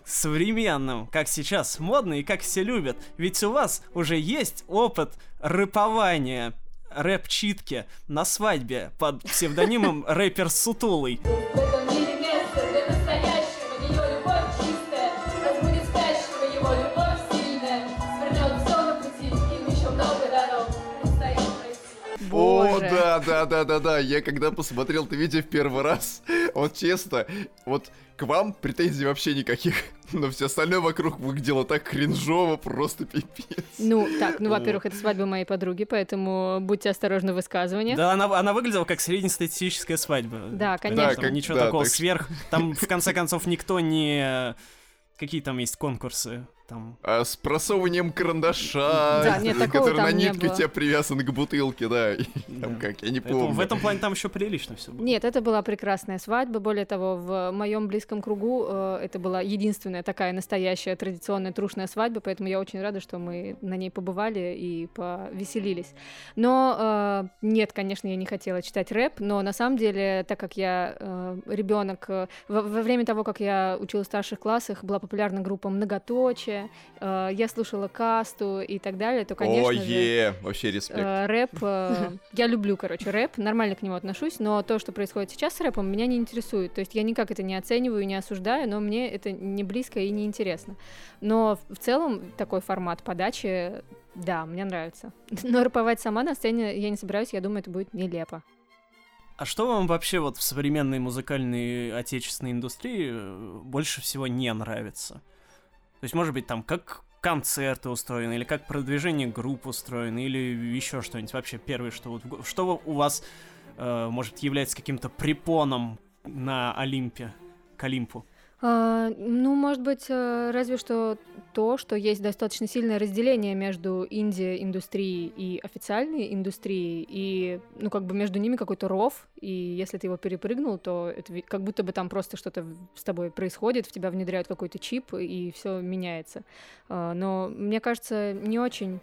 современным, как сейчас модно и как все любят. Ведь у вас уже есть опыт рэпования рэп-читки на свадьбе под псевдонимом рэпер Сутулый. Да, да, да, да, да. Я когда посмотрел это видео в первый раз, вот честно, вот к вам претензий вообще никаких. Но все остальное вокруг выглядело так кринжово, просто пипец. Ну, так, ну, во-первых, это свадьба моей подруги, поэтому будьте осторожны в высказываниях. Да, она, она выглядела как среднестатистическая свадьба. Да, конечно. Да, как, ничего да, такого так... сверх. Там, в конце концов, никто не... Какие там есть конкурсы? Там... А с просовыванием карандаша, да, нет, который на нитке тебя привязан к бутылке, да. Там как, я не помню. В этом плане там еще прилично все было. Нет, это была прекрасная свадьба. Более того, в моем близком кругу э, это была единственная такая настоящая традиционная трушная свадьба, поэтому я очень рада, что мы на ней побывали и повеселились. Но э, нет, конечно, я не хотела читать рэп, но на самом деле, так как я э, ребенок, э, во, во время того, как я училась в старших классах, была популярна группа Многоточие, э, я слушала касту и так далее, то, конечно О, же... вообще респект. Э, рэп, э, я люблю, короче, рэп, нормально к нему отношусь, но то, что происходит сейчас с рэпом, меня не интересует. То есть я никак это не оцениваю, не осуждаю, но мне это не близко и не интересно. Но в целом такой формат подачи, да, мне нравится. Но рэповать сама на сцене я не собираюсь, я думаю, это будет нелепо. А что вам вообще вот в современной музыкальной отечественной индустрии э, больше всего не нравится? То есть, может быть, там, как концерты устроены, или как продвижение групп устроено, или еще что-нибудь. Вообще, первое, что вот что у вас, э, может, является каким-то препоном на Олимпе, к Олимпу? А, ну, может быть, э, разве что то, что есть достаточно сильное разделение между инди-индустрией и официальной индустрией, и, ну, как бы между ними какой-то ров, и если ты его перепрыгнул, то это как будто бы там просто что-то с тобой происходит, в тебя внедряют какой-то чип, и все меняется. А, но мне кажется, не очень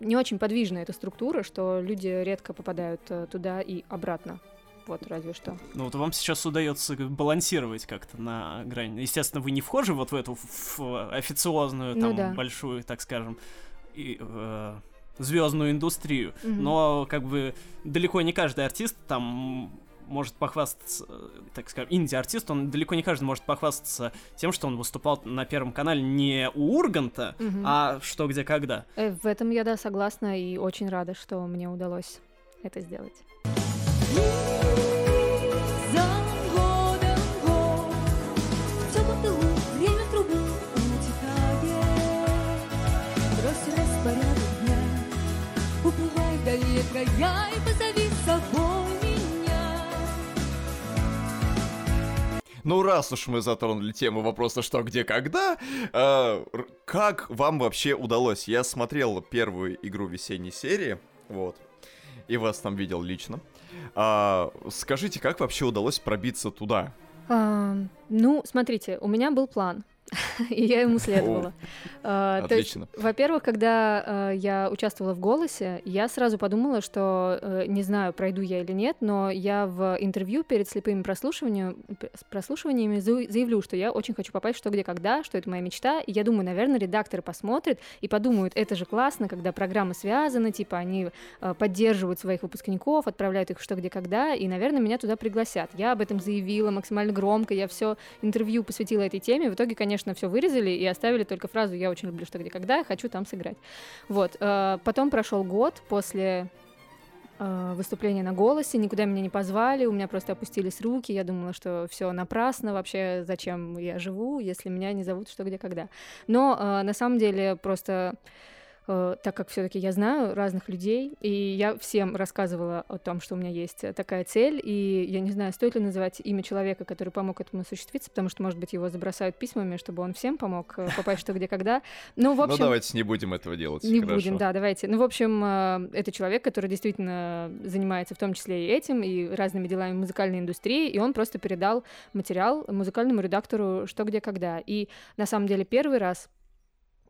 не очень подвижная эта структура, что люди редко попадают э, туда и обратно. Вот, разве что. Ну вот вам сейчас удается балансировать как-то на грани. Естественно, вы не вхожи вот в эту в официозную, ну там, ну, да. большую, так скажем, и, э, звездную индустрию. Угу. Но как бы далеко не каждый артист там может похвастаться, так скажем, инди-артист, он далеко не каждый может похвастаться тем, что он выступал на Первом канале не у Урганта, угу. а что, где, когда. Э, в этом я, да, согласна и очень рада, что мне удалось это сделать. Ну, раз уж мы затронули тему вопроса «что, где, когда», э, как вам вообще удалось? Я смотрел первую игру весенней серии, вот, и вас там видел лично. А, скажите, как вообще удалось пробиться туда? А, ну, смотрите, у меня был план. и я ему следовала. А, отлично. Во-первых, когда а, я участвовала в «Голосе», я сразу подумала, что, э, не знаю, пройду я или нет, но я в интервью перед слепыми прослушиваниями заявлю, что я очень хочу попасть «Что, где, когда», что это моя мечта, и я думаю, наверное, редакторы посмотрят и подумают, это же классно, когда программы связаны, типа они э, поддерживают своих выпускников, отправляют их «Что, где, когда», и, наверное, меня туда пригласят. Я об этом заявила максимально громко, я все интервью посвятила этой теме, в итоге, конечно, конечно, все вырезали и оставили только фразу «я очень люблю что, где, когда, хочу там сыграть». Вот. Э, потом прошел год после э, выступления на голосе, никуда меня не позвали, у меня просто опустились руки, я думала, что все напрасно, вообще зачем я живу, если меня не зовут что, где, когда. Но э, на самом деле просто Э, так как все-таки я знаю разных людей, и я всем рассказывала о том, что у меня есть такая цель, и я не знаю, стоит ли называть имя человека, который помог этому осуществиться, потому что, может быть, его забросают письмами, чтобы он всем помог э, попасть что где когда. Ну, в общем... Ну, давайте не будем этого делать. Не Хорошо. будем, да, давайте. Ну, в общем, э, это человек, который действительно занимается в том числе и этим, и разными делами музыкальной индустрии, и он просто передал материал музыкальному редактору что где когда. И на самом деле первый раз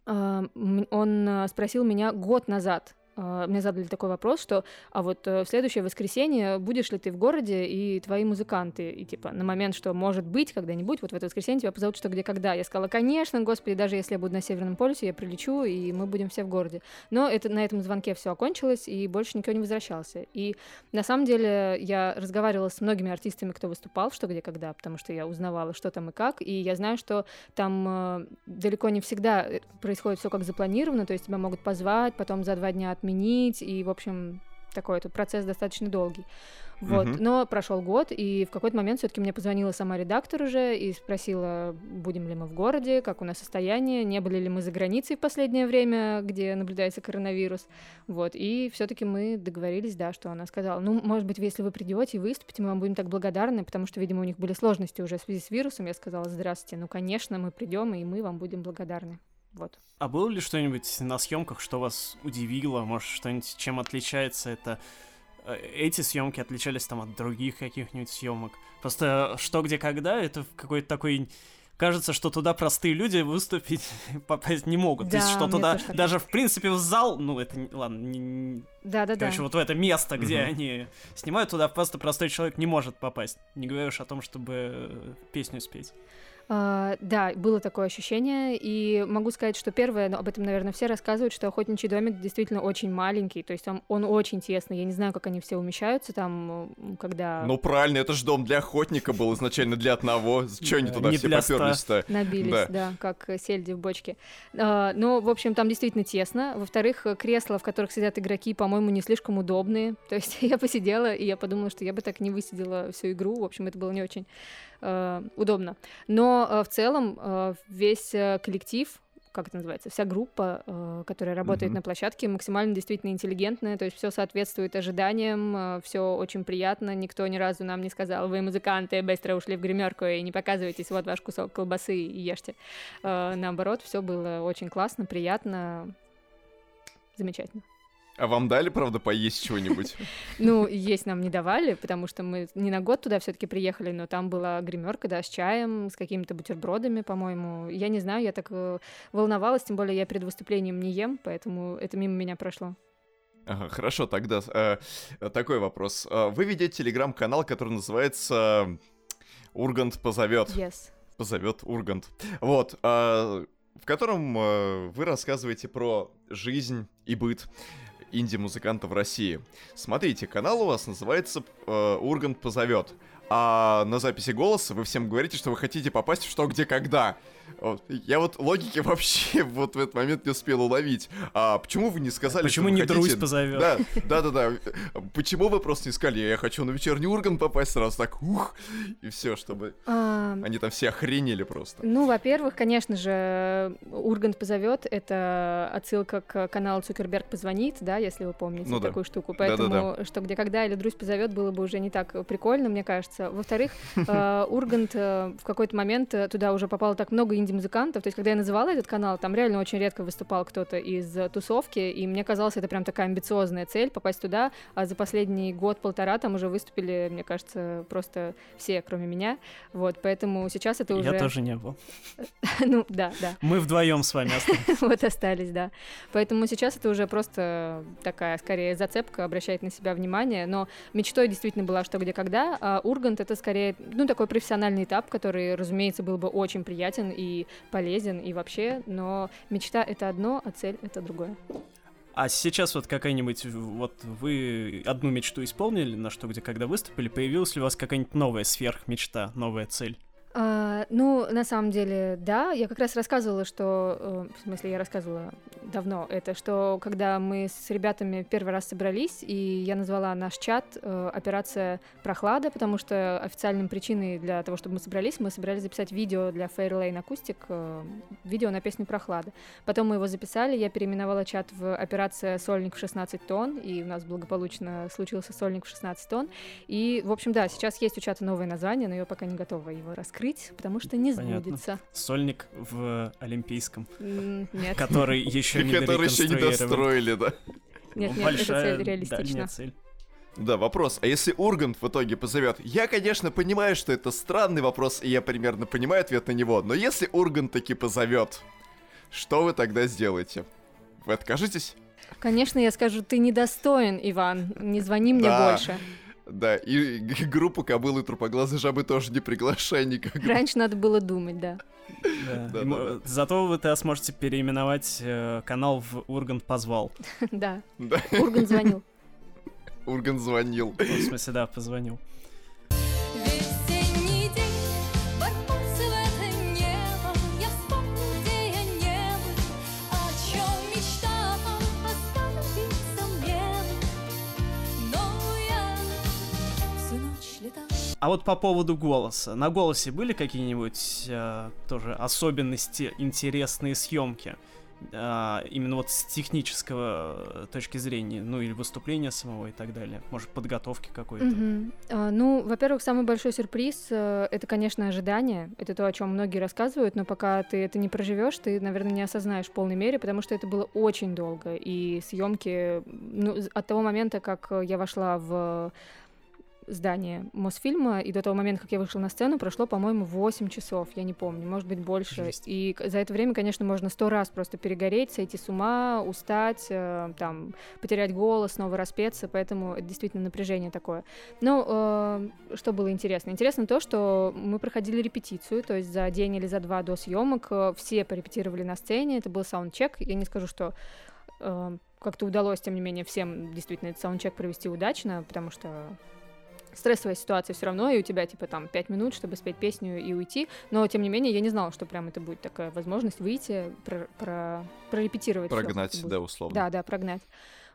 он э, спросил меня год назад, а, мне задали такой вопрос, что а вот э, в следующее воскресенье будешь ли ты в городе и твои музыканты, и типа на момент, что может быть когда-нибудь, вот в это воскресенье тебя позовут что где когда. Я сказала, конечно, господи, даже если я буду на Северном полюсе, я прилечу, и мы будем все в городе. Но это, на этом звонке все окончилось, и больше никто не возвращался. И на самом деле я разговаривала с многими артистами, кто выступал в что где когда, потому что я узнавала, что там и как, и я знаю, что там э, далеко не всегда э, происходит все как запланировано, то есть тебя могут позвать, потом за два дня отменить, и, в общем, такой этот процесс достаточно долгий. Вот. Uh-huh. Но прошел год, и в какой-то момент все-таки мне позвонила сама редактор уже и спросила, будем ли мы в городе, как у нас состояние, не были ли мы за границей в последнее время, где наблюдается коронавирус. Вот. И все-таки мы договорились, да, что она сказала, ну, может быть, если вы придете и выступите, мы вам будем так благодарны, потому что, видимо, у них были сложности уже в связи с вирусом. Я сказала, здравствуйте, ну, конечно, мы придем, и мы вам будем благодарны. Вот. А было ли что-нибудь на съемках, что вас удивило? Может, что-нибудь, чем отличается это? Э, эти съемки отличались там от других каких-нибудь съемок. Просто что, где, когда, это какой-то такой кажется, что туда простые люди выступить попасть не могут. Да, То есть, что туда даже, в принципе, в зал, ну, это, ладно, не... Да, да, Короче, да. вот в это место, где угу. они снимают, туда просто простой человек не может попасть. Не говоришь о том, чтобы песню спеть. А, да, было такое ощущение, и могу сказать, что первое, но об этом, наверное, все рассказывают, что охотничий домик действительно очень маленький, то есть он, он очень тесный, я не знаю, как они все умещаются там, когда... Ну правильно, это же дом для охотника был изначально для одного, что они туда все поперлись-то? Набились, да, как сельди в бочке. Ну, в общем, там действительно тесно, во-вторых, кресла, в которых сидят игроки, по-моему, не слишком удобные, то есть я посидела, и я подумала, что я бы так не высидела всю игру, в общем, это было не очень э, удобно. Но э, в целом э, весь коллектив как это называется, вся группа, э, которая работает mm-hmm. на площадке, максимально действительно интеллигентная, то есть все соответствует ожиданиям, э, все очень приятно, никто ни разу нам не сказал, вы музыканты, быстро ушли в гримерку и не показывайтесь, вот ваш кусок колбасы и ешьте. Э, наоборот, все было очень классно, приятно, замечательно. А вам дали, правда, поесть чего-нибудь? Ну, есть нам не давали, потому что мы не на год туда все-таки приехали, но там была гримерка, да, с чаем, с какими-то бутербродами, по-моему. Я не знаю, я так э, волновалась, тем более я перед выступлением не ем, поэтому это мимо меня прошло. Ага, хорошо, тогда э, такой вопрос. Э, вы ведете телеграм-канал, который называется Ургант позовет. Yes. Позовет Ургант. Вот. Э, в котором э, вы рассказываете про жизнь и быт инди-музыкантов в России. Смотрите, канал у вас называется э, «Ургант позовет». А на записи голоса вы всем говорите, что вы хотите попасть в «Что, где, когда». Вот. Я вот логики вообще вот в этот момент не успел уловить. А почему вы не сказали, Почему что не хотите... Друзь позовет? Да, да, да, да. Почему вы просто не сказали, я хочу на вечерний Ургант попасть сразу так, ух, и все, чтобы а... они там все охренели просто. Ну, во-первых, конечно же, Ургант позовет, это отсылка к каналу Цукерберг позвонит, да, если вы помните ну, такую да. штуку. Поэтому да, да, да. что где когда или Друзь позовет было бы уже не так прикольно, мне кажется. Во-вторых, э, Ургант э, в какой-то момент туда уже попало так много инди-музыкантов. То есть, когда я называла этот канал, там реально очень редко выступал кто-то из тусовки, и мне казалось, это прям такая амбициозная цель попасть туда. А за последний год-полтора там уже выступили, мне кажется, просто все, кроме меня. Вот, поэтому сейчас это уже... Я тоже не был. Ну, да, да. Мы вдвоем с вами остались. Вот остались, да. Поэтому сейчас это уже просто такая, скорее, зацепка, обращает на себя внимание. Но мечтой действительно была что, где, когда. А Ургант — это скорее, ну, такой профессиональный этап, который, разумеется, был бы очень приятен и и полезен, и вообще, но мечта — это одно, а цель — это другое. А сейчас вот какая-нибудь, вот вы одну мечту исполнили, на что, где, когда выступили, появилась ли у вас какая-нибудь новая сверхмечта, новая цель? А, ну, на самом деле, да. Я как раз рассказывала, что... Э, в смысле, я рассказывала давно это, что когда мы с ребятами первый раз собрались, и я назвала наш чат э, «Операция Прохлада», потому что официальным причиной для того, чтобы мы собрались, мы собирались записать видео для Fairlane Acoustic, э, видео на песню «Прохлада». Потом мы его записали, я переименовала чат в «Операция Сольник в 16 тонн», и у нас благополучно случился Сольник в 16 тонн. И, в общем, да, сейчас есть у чата новое название, но я пока не готова его раскрыть открыть, потому что не Понятно. сбудется. Сольник в Олимпийском. Нет. Который еще не Который еще не достроили, да. Нет, нет, эта цель реалистична. Да, вопрос. А если Ургант в итоге позовет? Я, конечно, понимаю, что это странный вопрос, и я примерно понимаю ответ на него, но если Ургант таки позовет, что вы тогда сделаете? Вы откажетесь? Конечно, я скажу, ты недостоин, Иван. Не звони мне да. больше. Да, и группу кобылы трупоглазой жабы тоже не приглашай никак. Раньше надо было думать, да. Зато вы тогда сможете переименовать э, канал в Ургант позвал. Да. Ургант звонил. Ургант звонил. В смысле, да, позвонил. А вот по поводу голоса. На голосе были какие-нибудь э, тоже особенности, интересные съемки? Э, именно вот с технического э, точки зрения, ну или выступления самого и так далее, может подготовки какой-то. Mm-hmm. Uh, ну, во-первых, самый большой сюрприз uh, это, конечно, ожидание, это то, о чем многие рассказывают, но пока ты это не проживешь, ты, наверное, не осознаешь в полной мере, потому что это было очень долго и съемки, ну, от того момента, как я вошла в здание Мосфильма, и до того момента, как я вышла на сцену, прошло, по-моему, 8 часов, я не помню, может быть, больше. Жесть. И за это время, конечно, можно сто раз просто перегореть, сойти с ума, устать, э, там, потерять голос, снова распеться, поэтому это действительно напряжение такое. Ну, э, что было интересно? Интересно то, что мы проходили репетицию, то есть за день или за два до съемок э, все порепетировали на сцене, это был саундчек, я не скажу, что э, как-то удалось, тем не менее, всем действительно этот саундчек провести удачно, потому что стрессовая ситуация все равно, и у тебя, типа, там, пять минут, чтобы спеть песню и уйти, но, тем не менее, я не знала, что прям это будет такая возможность выйти, про, про, прорепетировать. Прогнать, да, условно. Да, да, прогнать.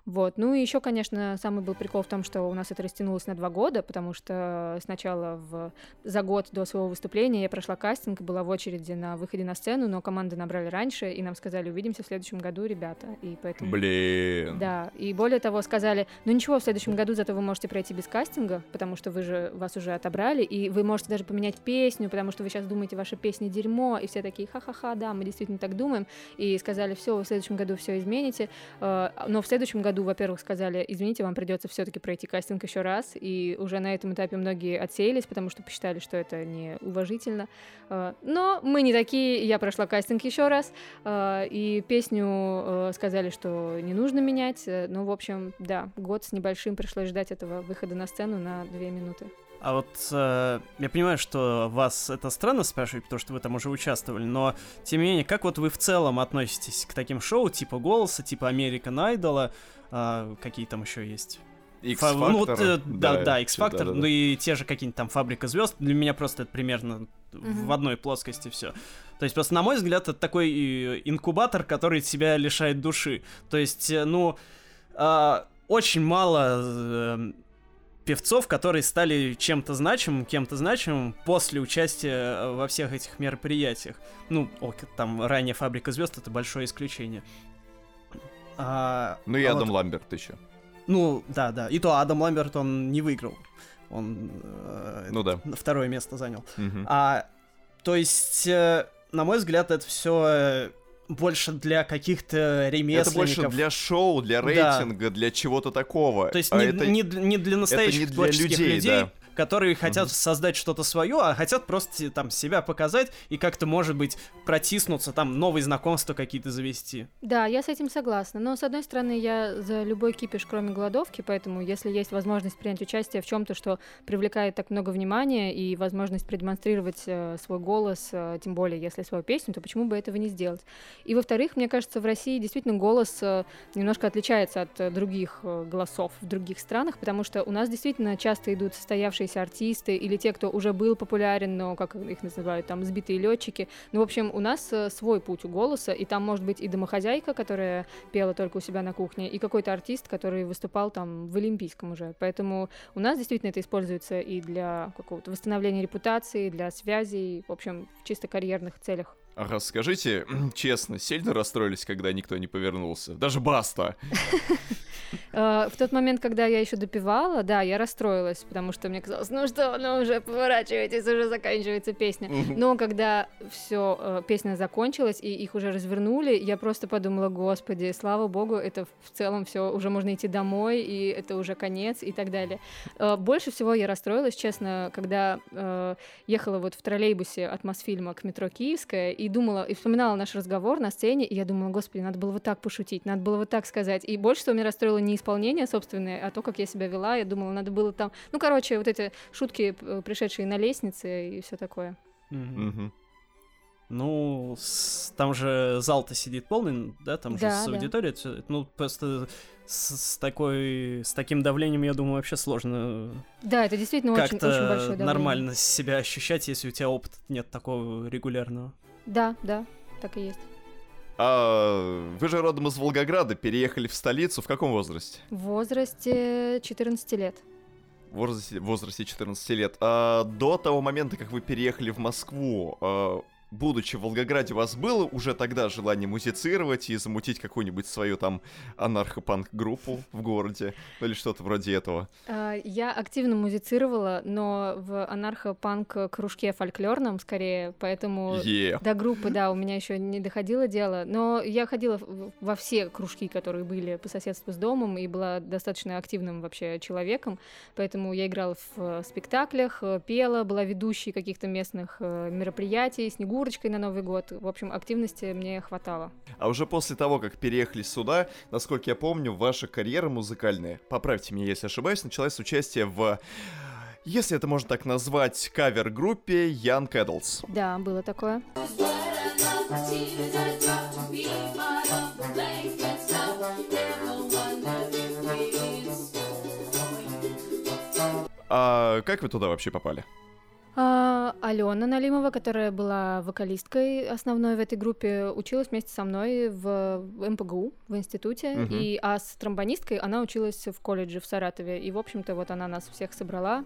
Вот. Ну и еще, конечно, самый был прикол в том, что у нас это растянулось на два года, потому что сначала в... за год до своего выступления я прошла кастинг, была в очереди на выходе на сцену, но команды набрали раньше, и нам сказали, увидимся в следующем году, ребята. И поэтому... Блин. Да, и более того, сказали, ну ничего, в следующем году зато вы можете пройти без кастинга, потому что вы же вас уже отобрали, и вы можете даже поменять песню, потому что вы сейчас думаете, ваша песня дерьмо, и все такие, ха-ха-ха, да, мы действительно так думаем, и сказали, все, вы в следующем году все измените, Э, но в следующем году, во-первых, сказали, извините, вам придется все-таки пройти кастинг еще раз, и уже на этом этапе многие отсеялись, потому что посчитали, что это неуважительно. Э, Но мы не такие, я прошла кастинг еще раз, э, и песню э, сказали, что не нужно менять. Ну, в общем, да, год с небольшим пришлось ждать этого выхода на сцену на две минуты. А вот э, я понимаю, что вас это странно спрашивать, потому что вы там уже участвовали, но тем не менее, как вот вы в целом относитесь к таким шоу типа «Голоса», типа «American Idol», а, какие там еще есть? Фа- Ну вот, э, да, да, X-Factor, да-да-да. ну и те же какие-нибудь там «Фабрика звезд», для меня просто это примерно в Мгм. одной плоскости все. То есть просто, на мой взгляд, это такой э, инкубатор, который тебя лишает души. То есть, э, ну, а, очень мало э, певцов, которые стали чем-то значимым, кем-то значимым после участия э, во всех этих мероприятиях. Ну, ок, там ранее «Фабрика звезд» — это большое исключение. А, Ну и а Адам вот- Ламберт еще. ну, да, да. И то Адам Ламберт, он не выиграл. Он э, Ну да. второе место занял. Мгм. А, то есть, э, на мой взгляд, это все больше для каких-то Это ремесленников. больше для шоу, для Да. рейтинга, для чего-то такого. То есть А не, это- не, для- не для настоящих не для творческих людей, людей, да. Которые хотят Мгм. создать что-то свое, а хотят просто там себя показать и как-то, может быть, протиснуться, там новые знакомства какие-то завести. Да, я с этим согласна. Но, с одной стороны, я за любой кипиш, кроме голодовки, поэтому если есть возможность принять участие в чем-то, что привлекает так много внимания, и возможность продемонстрировать э, свой голос, э, тем более если свою песню, то почему бы этого не сделать? И, во-вторых, мне кажется, в России действительно голос э, немножко отличается от э, других э, голосов в других странах, потому что у нас действительно часто идут состоявшиеся артисты или те, кто уже был популярен, но, как их называют, там, сбитые летчики. Ну, в общем, у нас э, свой путь у голоса, и там может быть и домохозяйка, которая пела только у себя на кухне, и какой-то артист, который выступал там в Олимпийском уже. Поэтому у нас действительно это используется и для какого-то восстановления репутации, для связей, в общем, в чисто карьерных целях. А расскажите, честно, сильно расстроились, когда никто не повернулся? Даже Баста. Э, В тот момент, когда я еще допивала, да, я расстроилась, потому что мне казалось, ну что, ну уже поворачивайтесь, уже заканчивается песня. Но когда все, песня закончилась и их уже развернули, я просто подумала, господи, слава богу, это в целом все, уже можно идти домой, и это уже конец и так далее. Э, Больше всего я расстроилась, честно, когда э, ехала вот в троллейбусе от Мосфильма к метро Киевская и думала, и вспоминала наш разговор на сцене, и я думала, господи, надо было вот так пошутить, надо было вот так сказать. И больше всего меня расстроило не исполнение собственное, а то, как я себя вела. Я думала, надо было там... Ну, короче, вот эти шутки, пришедшие на лестнице и все такое. Ну, с- там же зал-то сидит полный, да, там же Да, с да. аудиторией. всё- Ну, просто с, с такой, с таким давлением, я думаю, вообще сложно Да, это действительно очень, очень большое давление. нормально себя ощущать, если у тебя опыта нет такого регулярного. Да, да, так и есть. А вы же родом из Волгограда, переехали в столицу в каком возрасте? В возрасте 14 лет. В возрасте, в возрасте 14 лет. А до того момента, как вы переехали в Москву, а, будучи в Волгограде, у вас было уже тогда желание музицировать и замутить какую-нибудь свою там анархопанк-группу в городе? Или что-то вроде этого? А, я активно музицировала, но в анархопанк-кружке фольклорном скорее, поэтому yeah. до группы, да, у меня еще не доходило дело. Но я ходила во все кружки, которые были по соседству с домом, и была достаточно активным вообще человеком, поэтому я играла в спектаклях, пела, была ведущей каких-то местных э, мероприятий, снегу Снегурочкой на Новый год. В общем, активности мне хватало. А уже после того, как переехали сюда, насколько я помню, ваша карьера музыкальная, поправьте меня, если ошибаюсь, началась с участия в если это можно так назвать, кавер-группе Young Adults. Да, было такое. А как вы туда вообще попали? А, Алена Налимова, которая была вокалисткой основной в этой группе, училась вместе со мной в МПГУ, в институте, угу. и, а с тромбонисткой она училась в колледже в Саратове, и, в общем-то, вот она нас всех собрала.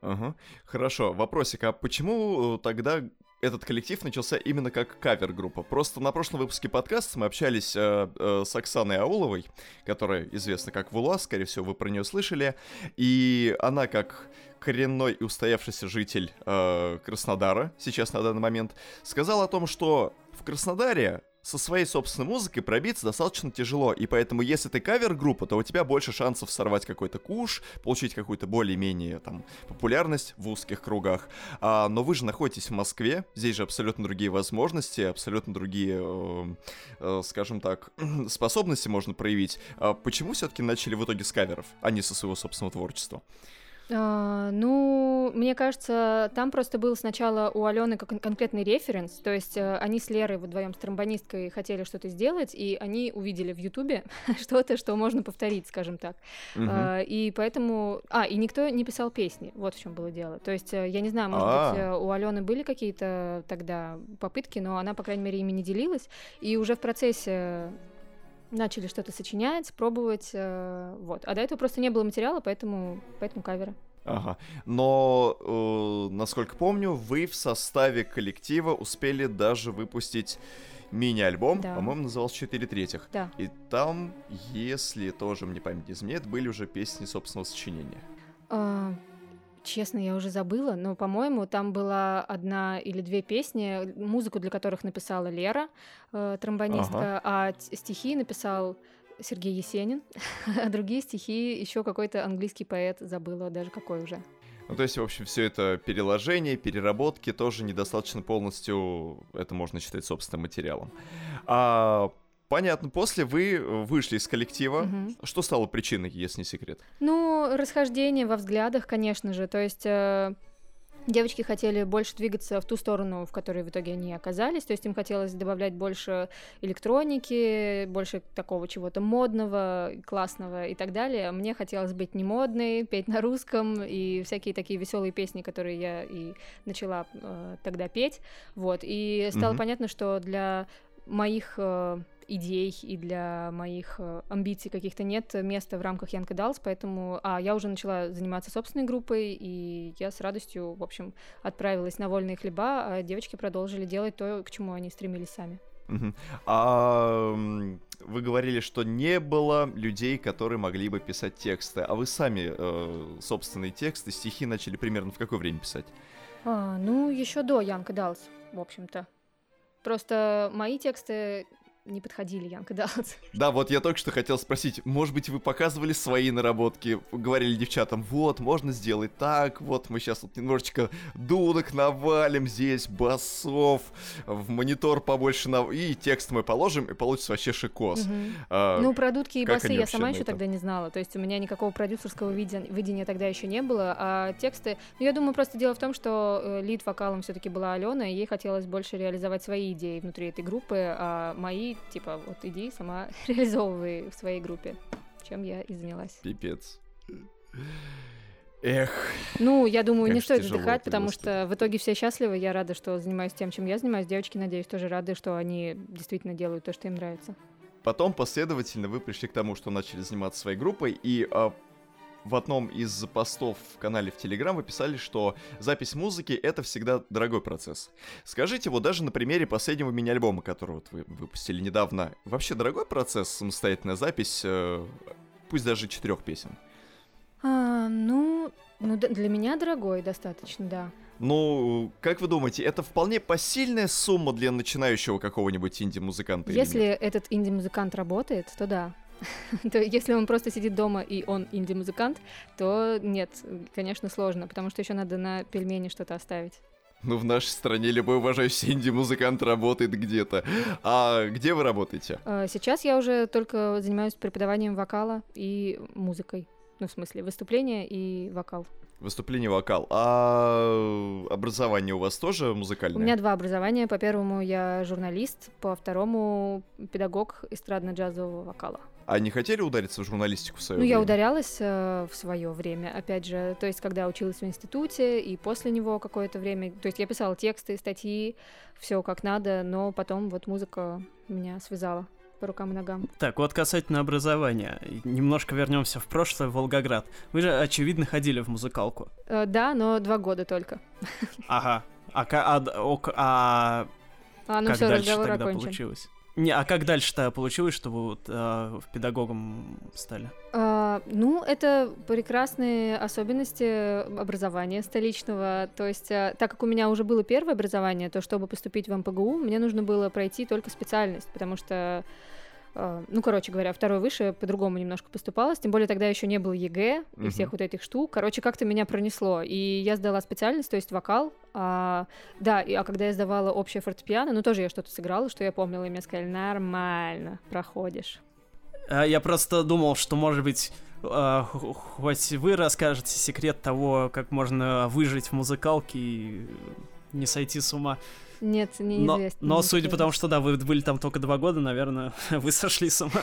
Ага, хорошо. Вопросик, а почему э, тогда этот коллектив начался именно как кавер-группа. Просто на прошлом выпуске подкаста мы общались э, э, с Оксаной Ауловой, которая известна как Вула, скорее всего, вы про нее слышали. И она, как коренной и устоявшийся житель э, Краснодара, сейчас на данный момент, сказала о том, что в Краснодаре со своей собственной музыкой пробиться достаточно тяжело, и поэтому если ты кавер-группа, то у тебя больше шансов сорвать какой-то куш, получить какую-то более-менее там популярность в узких кругах. А, но вы же находитесь в Москве, здесь же абсолютно другие возможности, абсолютно другие, э, э, скажем так, способности можно проявить. А почему все-таки начали в итоге с каверов, а не со своего собственного творчества? А, ну, мне кажется, там просто был сначала у Алены кон- конкретный референс, то есть э, они с Лерой вдвоем с тромбонисткой хотели что-то сделать, и они увидели в Ютубе что-то, что можно повторить, скажем так. А, и поэтому... А, и никто не писал песни, вот в чем было дело. То есть, э, я не знаю, может А-а-а. быть, э, у Алены были какие-то тогда попытки, но она, по крайней мере, ими не делилась, и уже в процессе начали что-то сочинять, пробовать, э, вот. А до этого просто не было материала, поэтому, поэтому каверы. Ага. Но, э, насколько помню, вы в составе коллектива успели даже выпустить мини-альбом, да. по-моему, назывался «Четыре третьих». Да. И там, если тоже мне память не изменяет, были уже песни собственного сочинения. А, Честно, я уже забыла, но, по-моему, там была одна или две песни, музыку для которых написала Лера, э, тромбонистка, ага. а стихи написал Сергей Есенин, а другие стихи еще какой-то английский поэт, забыла даже какой уже. Ну, то есть, в общем, все это переложение, переработки тоже недостаточно полностью, это можно считать собственным материалом. А Понятно, после вы э, вышли из коллектива. Угу. Что стало причиной, если не секрет? Ну, расхождение во взглядах, конечно же. То есть э, девочки хотели больше двигаться в ту сторону, в которой в итоге они оказались. То есть им хотелось добавлять больше электроники, больше такого чего-то модного, классного и так далее. Мне хотелось быть не модной, петь на русском и всякие такие веселые песни, которые я и начала э, тогда петь. Вот. И стало угу. понятно, что для моих э, идей и для моих э, амбиций каких-то нет места в рамках Янка Далс, поэтому а, я уже начала заниматься собственной группой, и я с радостью, в общем, отправилась на вольные хлеба, а девочки продолжили делать то, к чему они стремились сами. А вы говорили, что не было людей, которые могли бы писать тексты, а вы сами э, собственные тексты, стихи начали примерно в какое время писать? А, ну, еще до Янка Далс, в общем-то. Просто мои тексты не подходили Янка Даунс. Да, вот я только что хотел спросить, может быть, вы показывали свои наработки, говорили девчатам, вот, можно сделать так, вот, мы сейчас вот немножечко дудок навалим здесь, басов, в монитор побольше, на... и текст мы положим, и получится вообще шикос. Угу. А, ну, про дудки и басы я сама еще тогда не знала, то есть у меня никакого продюсерского видения, видения тогда еще не было, а тексты, ну, я думаю, просто дело в том, что э, лид-вокалом все-таки была Алена, и ей хотелось больше реализовать свои идеи внутри этой группы, а мои типа, вот иди сама реализовывай в своей группе, чем я и занялась. Пипец. Эх. Ну, я думаю, не стоит вздыхать, потому что в итоге все счастливы. Я рада, что занимаюсь тем, чем я занимаюсь. Девочки, надеюсь, тоже рады, что они действительно делают то, что им нравится. Потом последовательно вы пришли к тому, что начали заниматься своей группой, и а, в одном из постов в канале в Телеграм вы писали, что запись музыки — это всегда дорогой процесс. Скажите, вот даже на примере последнего мини-альбома, который вот вы выпустили недавно, вообще дорогой процесс, самостоятельная запись, э, пусть даже четырех песен? А, ну, ну, для меня дорогой достаточно, да. Ну, как вы думаете, это вполне посильная сумма для начинающего какого-нибудь инди-музыканта? Если этот инди-музыкант работает, то да. то если он просто сидит дома и он инди-музыкант, то нет, конечно, сложно, потому что еще надо на пельмени что-то оставить. Ну, в нашей стране любой уважающий инди-музыкант работает где-то. А где вы работаете? А, сейчас я уже только занимаюсь преподаванием вокала и музыкой. Ну, в смысле, выступление и вокал. Выступление, вокал. А образование у вас тоже музыкальное? У меня два образования. По первому я журналист, по второму педагог эстрадно-джазового вокала. А не хотели удариться в журналистику в свое ну, время? я ударялась э, в свое время, опять же, то есть когда училась в институте, и после него какое-то время, то есть я писала тексты, статьи, все как надо, но потом вот музыка меня связала по рукам и ногам. Так, вот касательно образования. Немножко вернемся в прошлое, в Волгоград. Вы же, очевидно, ходили в музыкалку. Э, да, но два года только. Ага. А, а, а, а, а ну как все, дальше разговор тогда окончен. получилось? Не, а как дальше-то получилось, что вы вот, э, педагогом стали? А, ну, это прекрасные особенности образования столичного. То есть, а, так как у меня уже было первое образование, то чтобы поступить в МПГУ, мне нужно было пройти только специальность, потому что ну, короче говоря, второй выше по-другому немножко поступалось, тем более тогда еще не было ЕГЭ и uh-huh. всех вот этих штук. Короче, как-то меня пронесло, и я сдала специальность, то есть вокал. А, да, и, а когда я сдавала общее фортепиано, ну, тоже я что-то сыграла, что я помнила, и мне сказали, нормально, проходишь. А, я просто думал, что, может быть, э, хоть вы расскажете секрет того, как можно выжить в музыкалке и не сойти с ума. Нет, неизвестно. Но, но судя по тому, что да, вы были там только два года, наверное, вы сошли с ума.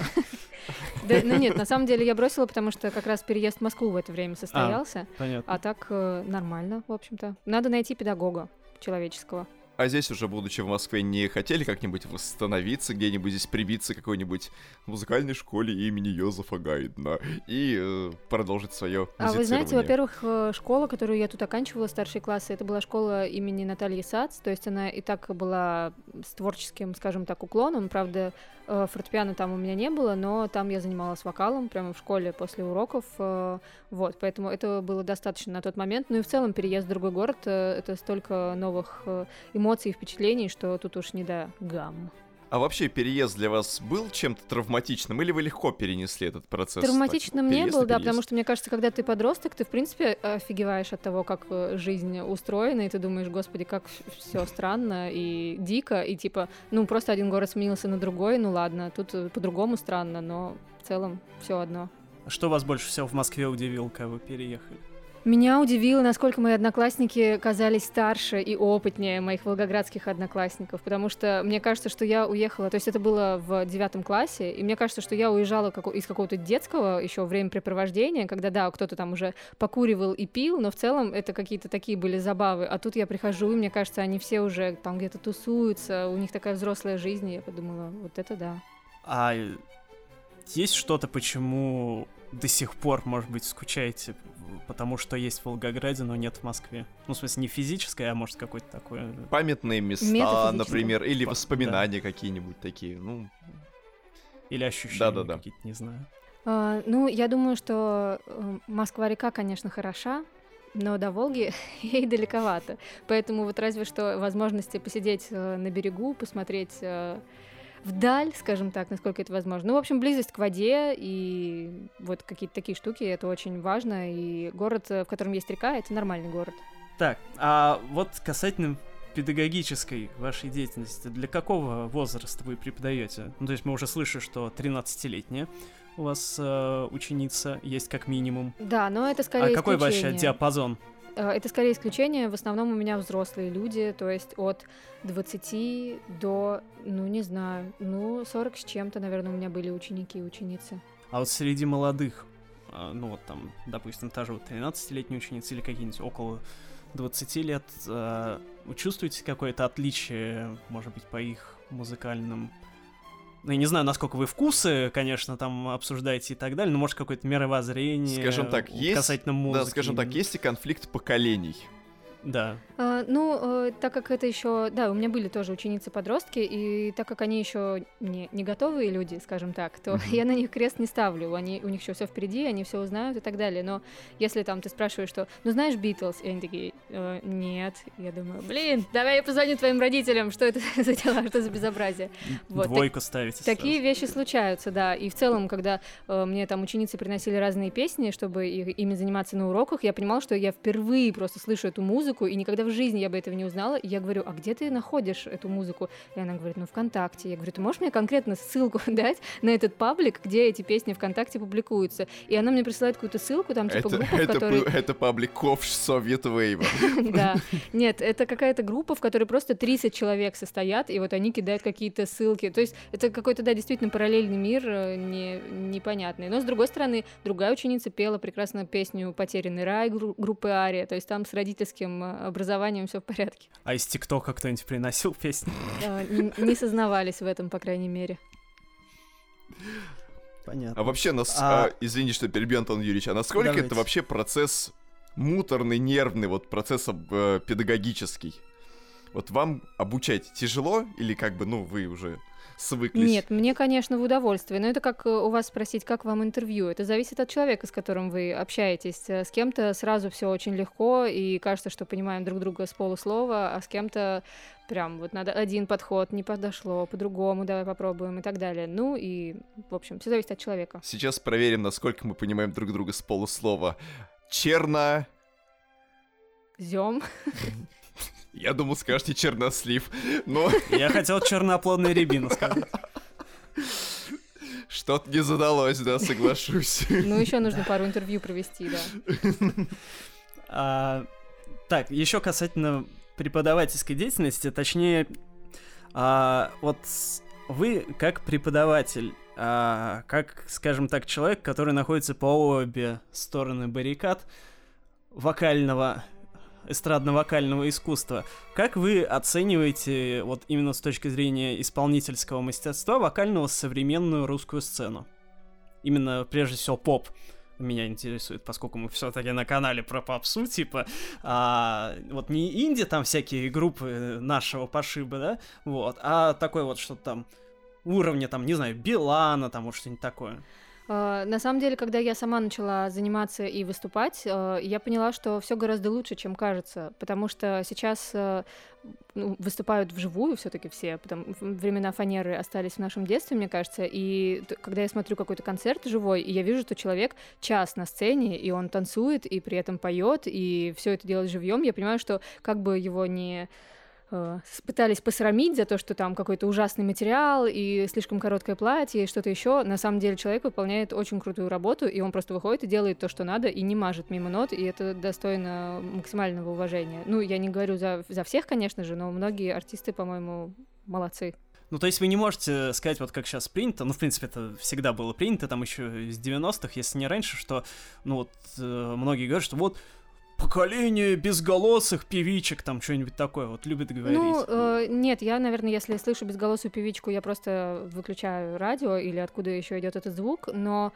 Да, ну нет, на самом деле я бросила, потому что как раз переезд в Москву в это время состоялся. А, понятно. А так э, нормально, в общем-то. Надо найти педагога человеческого. А здесь уже, будучи в Москве, не хотели как-нибудь восстановиться, где-нибудь здесь прибиться к какой-нибудь музыкальной школе имени Йозефа Гайдна и э, продолжить свое А вы знаете, во-первых, э, школа, которую я тут оканчивала, старшие классы, это была школа имени Натальи Сац, то есть она и так была с творческим, скажем так, уклоном, правда, фортепиано там у меня не было, но там я занималась вокалом прямо в школе после уроков. Э, вот, поэтому это было достаточно на тот момент. Ну и в целом переезд в другой город э, — это столько новых эмоций и впечатлений, что тут уж не до гамм. А вообще переезд для вас был чем-то травматичным, или вы легко перенесли этот процесс? Травматичным не был, да, потому что мне кажется, когда ты подросток, ты в принципе офигеваешь от того, как э, жизнь устроена, и ты думаешь, господи, как все странно и дико, и типа, ну просто один город сменился на другой, ну ладно, тут э, по-другому странно, но в целом все одно. Что вас больше всего в Москве удивило, когда вы переехали? Меня удивило, насколько мои одноклассники казались старше и опытнее моих волгоградских одноклассников, потому что мне кажется, что я уехала, то есть это было в девятом классе, и мне кажется, что я уезжала из какого-то детского еще времяпрепровождения, когда, да, кто-то там уже покуривал и пил, но в целом это какие-то такие были забавы, а тут я прихожу, и мне кажется, они все уже там где-то тусуются, у них такая взрослая жизнь, и я подумала, вот это да. А есть что-то, почему до сих пор, может быть, скучаете потому что есть в Волгограде, но нет в Москве. Ну, в смысле, не физическое, а может какое-то такое... Памятные места, например, или воспоминания да. какие-нибудь такие, ну... Или ощущения да, да, да. какие-то, не знаю. А, ну, я думаю, что э, Москва-река, конечно, хороша, но до Волги ей далековато. Поэтому вот разве что возможности посидеть э, на берегу, посмотреть э, вдаль, скажем так, насколько это возможно. Ну, в общем, близость к воде и вот какие-то такие штуки, это очень важно. И город, в котором есть река, это нормальный город. Так, а вот касательно педагогической вашей деятельности, для какого возраста вы преподаете? Ну, то есть мы уже слышим, что 13-летняя у вас э, ученица есть как минимум. Да, но это скорее А какой вообще диапазон? Э, это скорее исключение. В основном у меня взрослые люди, то есть от 20 до, ну, не знаю, ну, 40 с чем-то, наверное, у меня были ученики и ученицы. А вот среди молодых, а, ну, вот там, допустим, та же вот 13-летняя ученица или какие-нибудь около 20 лет, а, вы чувствуете какое-то отличие, может быть, по их музыкальным ну, я не знаю, насколько вы вкусы, конечно, там обсуждаете и так далее, но может какое-то мировоззрение скажем так, есть, касательно музыки. Да, скажем так, есть и конфликт поколений. Да. А, ну, э, так как это еще, да, у меня были тоже ученицы-подростки, и так как они еще не, не готовые люди, скажем так, то mm-hmm. я на них крест не ставлю. Они, у них еще все впереди, они все узнают и так далее. Но если там ты спрашиваешь, что, ну знаешь Битлз, и они такие, э, нет, я думаю, блин, давай я позвоню твоим родителям, что это за дела, что за безобразие. Вот, Двойку так, ставите. Такие сразу. вещи случаются, да. И в целом, когда э, мне там ученицы приносили разные песни, чтобы их, ими заниматься на уроках, я понимала, что я впервые просто слышу эту музыку музыку, и никогда в жизни я бы этого не узнала. И я говорю, а где ты находишь эту музыку? И она говорит, ну, ВКонтакте. Я говорю, ты можешь мне конкретно ссылку дать на этот паблик, где эти песни ВКонтакте публикуются? И она мне присылает какую-то ссылку, там, типа, это, группа, это, в которой... Это паблик Ковш Совет Вейва. Да. Нет, это какая-то группа, в которой просто 30 человек состоят, и вот они кидают какие-то ссылки. То есть это какой-то, да, действительно параллельный мир, э, не, непонятный. Но, с другой стороны, другая ученица пела прекрасно песню «Потерянный рай» группы Ария, то есть там с родительским образованием все в порядке. А из ТикТока кто-нибудь приносил песни? А, не сознавались в этом, по крайней мере. Понятно. А вообще, нас, а... А, извини, что перебью, Антон Юрьевич, а насколько Давайте. это вообще процесс муторный, нервный, вот процесс э, педагогический? Вот вам обучать тяжело или как бы, ну, вы уже свыклись? Нет, мне, конечно, в удовольствие. Но это как э, у вас спросить, как вам интервью. Это зависит от человека, с которым вы общаетесь. Э, с кем-то сразу все очень легко, и кажется, что понимаем друг друга с полуслова, а с кем-то прям вот надо один подход, не подошло, по-другому давай попробуем и так далее. Ну и, в общем, все зависит от человека. Сейчас проверим, насколько мы понимаем друг друга с полуслова. Черно... Зем. Я думал, скажете чернослив, но... Я хотел черноплодный рябину сказать. Что-то не задалось, да, соглашусь. Ну, еще нужно пару интервью провести, да. А, так, еще касательно преподавательской деятельности, точнее, а, вот вы как преподаватель, а, как, скажем так, человек, который находится по обе стороны баррикад вокального эстрадно-вокального искусства. Как вы оцениваете, вот именно с точки зрения исполнительского мастерства, вокального современную русскую сцену? Именно, прежде всего, поп меня интересует, поскольку мы все-таки на канале про попсу, типа, а, вот не инди там всякие группы нашего пошиба, да, вот, а такой вот что-то там уровня, там, не знаю, Билана, там, вот что-нибудь такое. А, на самом деле, когда я сама начала заниматься и выступать, а, я поняла, что все гораздо лучше, чем кажется, потому что сейчас а, ну, выступают вживую все-таки все, потому времена фанеры остались в нашем детстве, мне кажется, и когда я смотрю какой-то концерт живой, и я вижу, что человек час на сцене, и он танцует, и при этом поет, и все это делает живьем, я понимаю, что как бы его не э, пытались посрамить за то, что там какой-то ужасный материал и слишком короткое платье и что-то еще. На самом деле человек выполняет очень крутую работу, и он просто выходит и делает то, что надо, и не мажет мимо нот, и это достойно максимального уважения. Ну, я не говорю за, за всех, конечно же, но многие артисты, по-моему, молодцы. Ну, то есть вы не можете сказать, вот как сейчас принято, ну, в принципе, это всегда было принято, там еще с 90-х, если не раньше, что, ну, вот, э, многие говорят, что вот поколение безголосых певичек, там что-нибудь такое, вот любит говорить. Ну, э, нет, я, наверное, если слышу безголосую певичку, я просто выключаю радио или откуда еще идет этот звук, но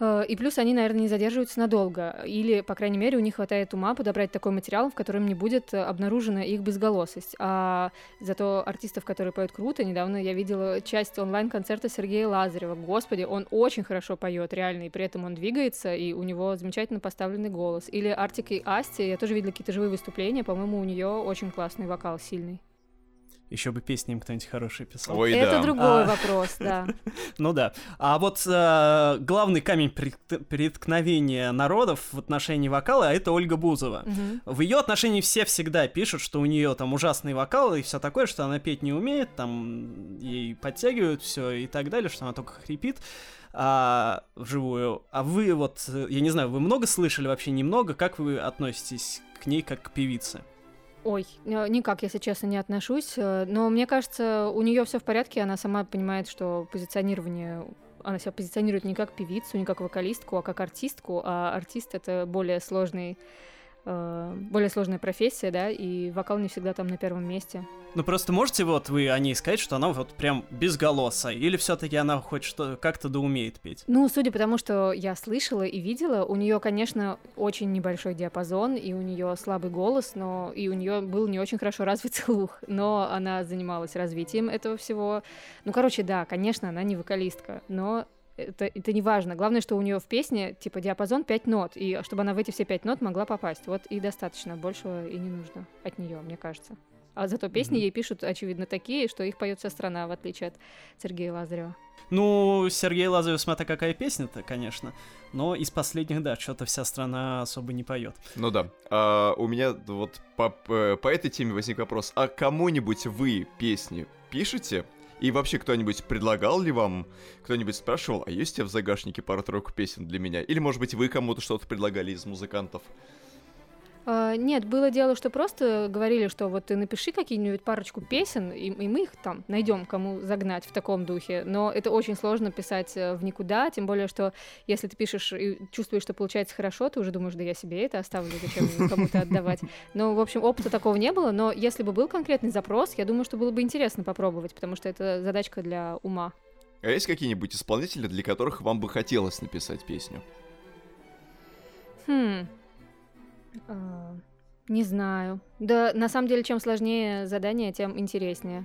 и плюс они, наверное, не задерживаются надолго. Или, по крайней мере, у них хватает ума подобрать такой материал, в котором не будет обнаружена их безголосость. А зато артистов, которые поют круто, недавно я видела часть онлайн-концерта Сергея Лазарева. Господи, он очень хорошо поет, реально, и при этом он двигается, и у него замечательно поставленный голос. Или Артик и Асти, я тоже видела какие-то живые выступления, по-моему, у нее очень классный вокал, сильный. Еще бы песни им кто-нибудь хороший писал. Ой, Это да. другой а... вопрос, да. ну да. А вот э, главный камень преткновения народов в отношении вокала это Ольга Бузова. Угу. В ее отношении все всегда пишут, что у нее там ужасный вокал и все такое, что она петь не умеет, там ей подтягивают все и так далее, что она только хрипит а, вживую. А вы вот, я не знаю, вы много слышали вообще немного? Как вы относитесь к ней как к певице? Ой, э, никак, если честно, не отношусь. Э, но мне кажется, у нее все в порядке, она сама понимает, что позиционирование она себя позиционирует не как певицу, не как вокалистку, а как артистку, а артист это более сложный э, более сложная профессия, да, и вокал не всегда там на первом месте. Ну просто можете вот вы о ней сказать, что она вот прям безголосая, или все-таки она хоть что как-то да умеет петь? Ну, судя по тому, что я слышала и видела, у нее, конечно, очень небольшой диапазон, и у нее слабый голос, но и у нее был не очень хорошо развит слух, но она занималась развитием этого всего. Ну, короче, да, конечно, она не вокалистка, но это, это не важно. Главное, что у нее в песне, типа, диапазон 5 нот, и чтобы она в эти все 5 нот могла попасть. Вот и достаточно, большего и не нужно от нее, мне кажется. А зато песни mm-hmm. ей пишут, очевидно, такие, что их поет вся страна, в отличие от Сергея Лазарева. Ну, Сергей Лазарев, смотря какая песня-то, конечно. Но из последних, да, что-то вся страна особо не поет. Ну да. А, у меня вот по, по этой теме возник вопрос. А кому-нибудь вы песни пишете? И вообще, кто-нибудь предлагал ли вам, кто-нибудь спрашивал, а есть у тебя в загашнике пара-тройку песен для меня? Или, может быть, вы кому-то что-то предлагали из музыкантов? А, нет, было дело, что просто говорили, что вот ты напиши какие-нибудь парочку песен, и, и мы их там найдем, кому загнать в таком духе. Но это очень сложно писать э, в никуда, тем более, что если ты пишешь и чувствуешь, что получается хорошо, ты уже думаешь, да я себе это оставлю, зачем кому-то отдавать. Но, в общем, опыта такого не было, но если бы был конкретный запрос, я думаю, что было бы интересно попробовать, потому что это задачка для ума. А есть какие-нибудь исполнители, для которых вам бы хотелось написать песню? Хм, не знаю. Да, на самом деле, чем сложнее задание, тем интереснее.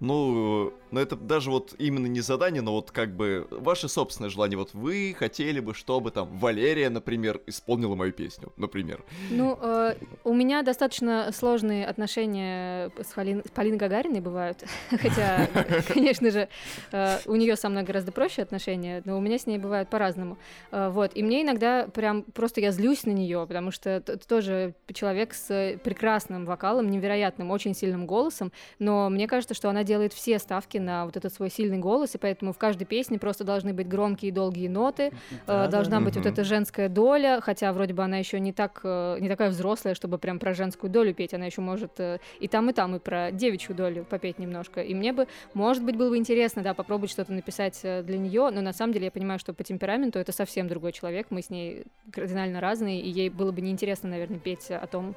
Ну, ну это даже вот именно не задание, но вот как бы ваше собственное желание. Вот вы хотели бы, чтобы там Валерия, например, исполнила мою песню, например. Ну, э, у меня достаточно сложные отношения с, Полин, с Полиной Гагариной бывают. Хотя, конечно же, э, у нее со мной гораздо проще отношения, но у меня с ней бывают по-разному. Э, вот. И мне иногда прям просто я злюсь на нее, потому что это тоже человек с прекрасным вокалом, невероятным, очень сильным голосом, но мне кажется, что она делает все ставки на вот этот свой сильный голос, и поэтому в каждой песне просто должны быть громкие и долгие ноты, да, должна да. быть угу. вот эта женская доля, хотя вроде бы она еще не так э, не такая взрослая, чтобы прям про женскую долю петь, она еще может э, и там и там и про девичью долю попеть немножко. И мне бы, может быть, было бы интересно, да, попробовать что-то написать э, для нее, но на самом деле я понимаю, что по темпераменту это совсем другой человек, мы с ней кардинально разные, и ей было бы неинтересно, наверное, петь о том,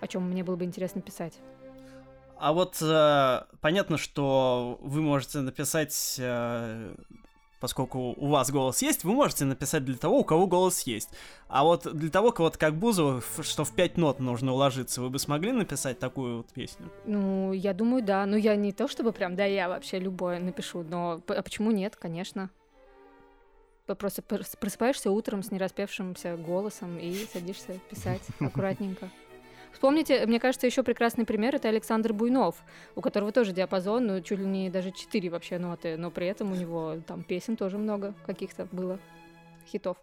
о чем мне было бы интересно писать. А вот э, понятно, что вы можете написать, э, поскольку у вас голос есть, вы можете написать для того, у кого голос есть. А вот для того, кого-то как Бузова, что в пять нот нужно уложиться, вы бы смогли написать такую вот песню? Ну, я думаю, да. Ну, я не то чтобы прям, да, я вообще любое напишу, но а почему нет, конечно. Просто просыпаешься утром с нераспевшимся голосом и садишься писать аккуратненько. Вспомните, мне кажется, еще прекрасный пример это Александр Буйнов, у которого тоже диапазон, ну, чуть ли не даже четыре вообще ноты, но при этом у него там песен тоже много каких-то было, хитов.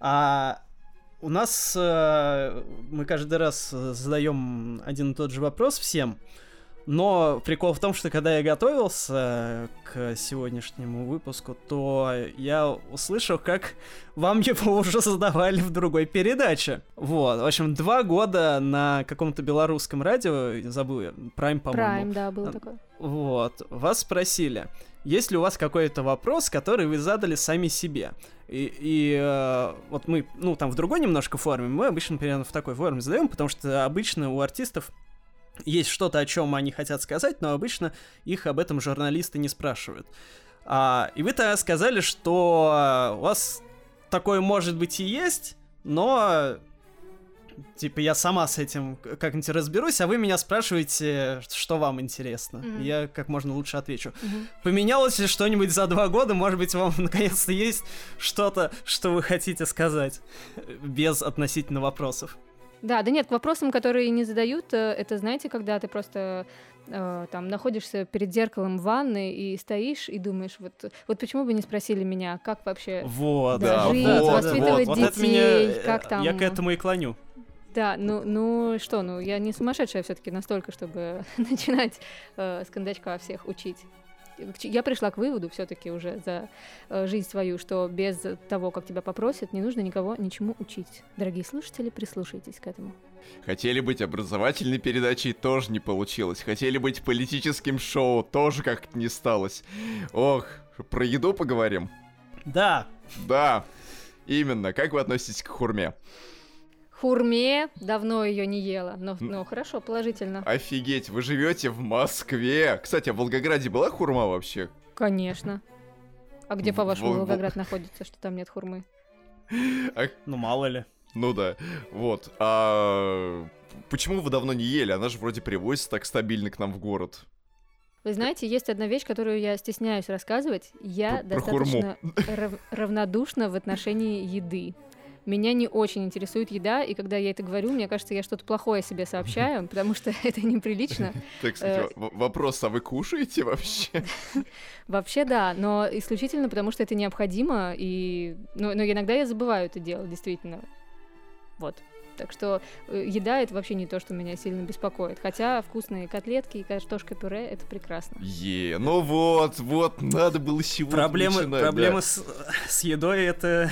А у нас э, мы каждый раз задаем один и тот же вопрос всем. Но прикол в том, что когда я готовился к сегодняшнему выпуску, то я услышал, как вам его уже задавали в другой передаче. Вот, в общем, два года на каком-то белорусском радио, забыл я, Prime, по-моему. Prime, да, было такое. Вот, вас спросили, есть ли у вас какой-то вопрос, который вы задали сами себе? И, и э, вот мы, ну, там в другой немножко форме, мы обычно примерно в такой форме задаем, потому что обычно у артистов есть что-то, о чем они хотят сказать, но обычно их об этом журналисты не спрашивают. А, и вы-то сказали, что у вас такое может быть и есть, но типа я сама с этим как-нибудь разберусь, а вы меня спрашиваете, что вам интересно. Mm-hmm. Я как можно лучше отвечу. Mm-hmm. Поменялось ли что-нибудь за два года? Может быть, вам наконец-то есть что-то, что вы хотите сказать без относительно вопросов? Да, да нет, к вопросам, которые не задают, э, это, знаете, когда ты просто э, там находишься перед зеркалом в ванной и стоишь и думаешь, вот, вот почему бы не спросили меня, как вообще вот, да, жить, вот, воспитывать вот, детей, вот меня, э, как там... Я к этому и клоню. Да, ну, ну что, ну я не сумасшедшая все-таки настолько, чтобы начинать э, с кондачка всех учить я пришла к выводу все-таки уже за э, жизнь свою, что без того, как тебя попросят, не нужно никого ничему учить. Дорогие слушатели, прислушайтесь к этому. Хотели быть образовательной передачей, тоже не получилось. Хотели быть политическим шоу, тоже как-то не сталось. Ох, про еду поговорим? Да. Да, именно. Как вы относитесь к хурме? Хурме, давно ее не ела, но, но хорошо, положительно. Офигеть, вы живете в Москве. Кстати, а в Волгограде была хурма вообще? Конечно. А где, по-вашему, в- Волгоград находится, что там нет хурмы? А, Ну, мало ли. ну да, вот. А почему вы давно не ели? Она же вроде привозится так стабильно к нам в город. Вы знаете, есть одна вещь, которую я стесняюсь рассказывать. Я Про- достаточно рав- равнодушна в отношении еды. Меня не очень интересует еда, и когда я это говорю, мне кажется, я что-то плохое себе сообщаю, потому что это неприлично. Так сказать, Э, вопрос, а вы кушаете вообще? Вообще да, но исключительно потому, что это необходимо, и... но, но иногда я забываю это делать, действительно. Вот. Так что э, еда — это вообще не то, что меня сильно беспокоит. Хотя вкусные котлетки и картошка-пюре — это прекрасно. Е, ну вот, вот, надо было сегодня Проблемы, начинать, проблемы да. с, с едой это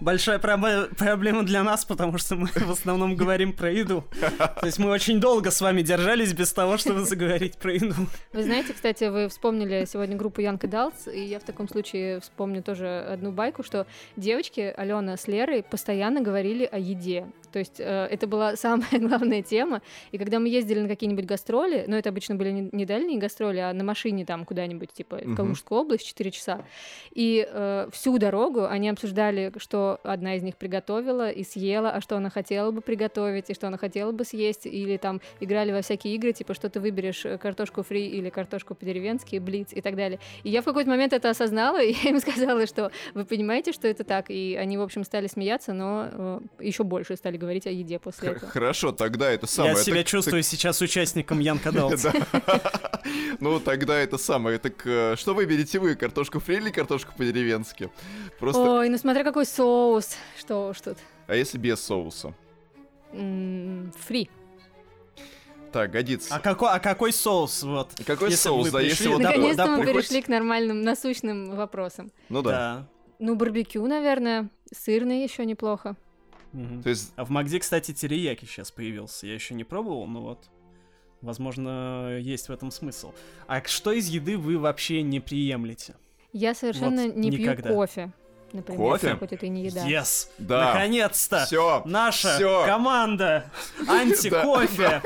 большая проблема для нас, потому что мы в основном говорим про еду. То есть мы очень долго с вами держались без того, чтобы заговорить про еду. Вы знаете, кстати, вы вспомнили сегодня группу Young Adults, и я в таком случае вспомню тоже одну байку, что девочки Алена с Лерой постоянно говорили о еде. То есть э, это была самая главная тема. И когда мы ездили на какие-нибудь гастроли, но это обычно были не, дальние гастроли, а на машине там куда-нибудь, типа в. Калужскую область, 4 часа. И э, всю дорогу они обсуждали, что одна из них приготовила и съела, а что она хотела бы приготовить, и что она хотела бы съесть, или там играли во всякие игры, типа, что ты выберешь э, картошку фри или картошку по-деревенски, блиц и так далее. И я в какой-то момент это осознала, и я им сказала, что вы понимаете, что это так, и они, в общем, стали смеяться, но еще больше стали говорить о еде после Х- этого. Хорошо, тогда это самое. Я себя так- чувствую сейчас участником Янка Далт. Да. Ну, тогда это самое. Так э, что выберете вы, картошку фри или картошку по-деревенски? Ой, ну смотря какой соус, что уж тут. А если без соуса? Фри. Так, годится. А какой, а какой соус? Вот. Какой если соус, да, если пришли, вот... да, такой- Наконец-то да, мы приходится- перешли к нормальным, насущным вопросам. Ну да. Да. Ну, барбекю, наверное. Сырный еще неплохо. Мгм. То есть, А в Макде, кстати, терияки сейчас появился. Я еще не пробовал, но вот. Возможно, есть в этом смысл. А что из еды вы вообще не приемлете? Я совершенно Вот не никогда. пью кофе. Например, Кофе? хоть это и не еда. Yes! да. Наконец-то! Все. Наша Всё. команда антикофе!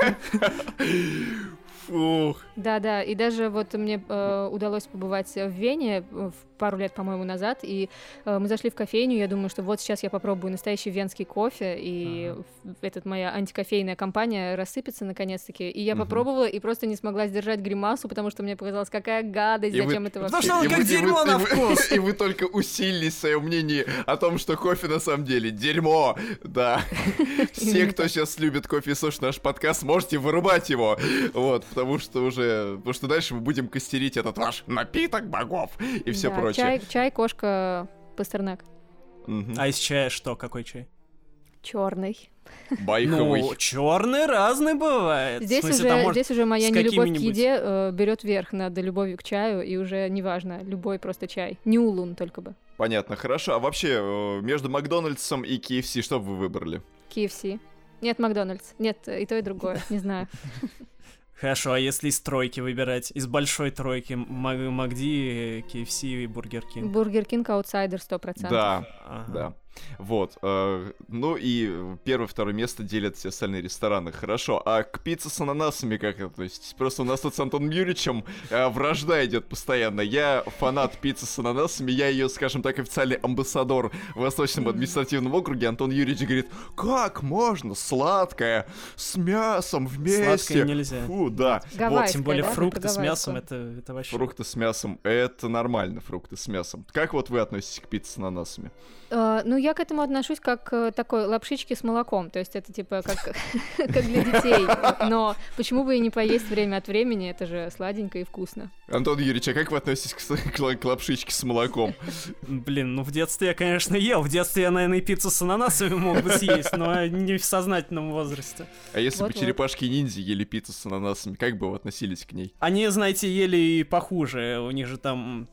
Фух. Да-да, и даже вот мне э, удалось побывать в Вене э, в пару лет, по-моему, назад, и э, мы зашли в кофейню, я думаю, что вот сейчас я попробую настоящий венский кофе, и Ага. этот моя антикофейная компания рассыпется наконец-таки, и я Мгм. попробовала и просто не смогла сдержать гримасу, потому что мне показалось, какая гадость, И вы- зачем это Потому вообще? что он И как вы- и вы- дерьмо и на вы- вкус. И вы только усилились в своем мнении о том, что кофе на самом деле дерьмо. Да. Все, кто сейчас любит кофе и слушает наш подкаст, можете вырубать его. Вот, потому что уже... Потому что дальше мы будем костерить этот ваш напиток богов и все Да, прочее. Чай, чай, кошка, пастернак. Мгм. А из чая что? Какой чай? Черный. Байковый. Ну, черный разный бывает. Здесь смысле, уже, там может- здесь уже моя нелюбовь к еде э, берет верх над любовью к чаю, и уже неважно, любой просто чай. Не улун только бы. Понятно, хорошо. А вообще, э, между Макдональдсом и KFC что бы вы выбрали? KFC. Нет, Макдональдс. Нет, и то, и другое. Не знаю. Хорошо, а если из тройки выбирать? Из большой тройки Мак- Макди, KFC и Бургер Кинг. Бургер Кинг аутсайдер 100%. Да, Ага. да. Вот. э, ну и первое, второе место делят все остальные рестораны. Хорошо. А к пицце с ананасами как относитесь? Просто у нас тут с Антоном Юрьевичем э, вражда идет постоянно. Я фанат пиццы с ананасами. Я ее, скажем так, официальный амбассадор в Восточном административном округе. Антон Юрьевич говорит, как можно сладкое с мясом вместе? Сладкое нельзя. Фу, да. Вот, Гавайская, Тем более да? фрукты с мясом, это, это вообще... Фрукты с мясом. Это нормально, фрукты с мясом. Как вот вы относитесь к пицце с ананасами? Э, ну, я к этому отношусь как к такой лапшички с молоком. То есть это типа как, как для детей. Но почему бы и не поесть время от времени? Это же сладенько и вкусно. Антон Юрьевич, а как вы относитесь к, к к лапшичке с молоком? Блин, ну в детстве я, конечно, ел. В детстве я, наверное, и пиццу с ананасами мог бы съесть, но не в сознательном возрасте. А если бы Вот-вот. черепашки-ниндзя ели пиццу с ананасами, как бы вы относились к ней? Они, знаете, ели и похуже. У них же там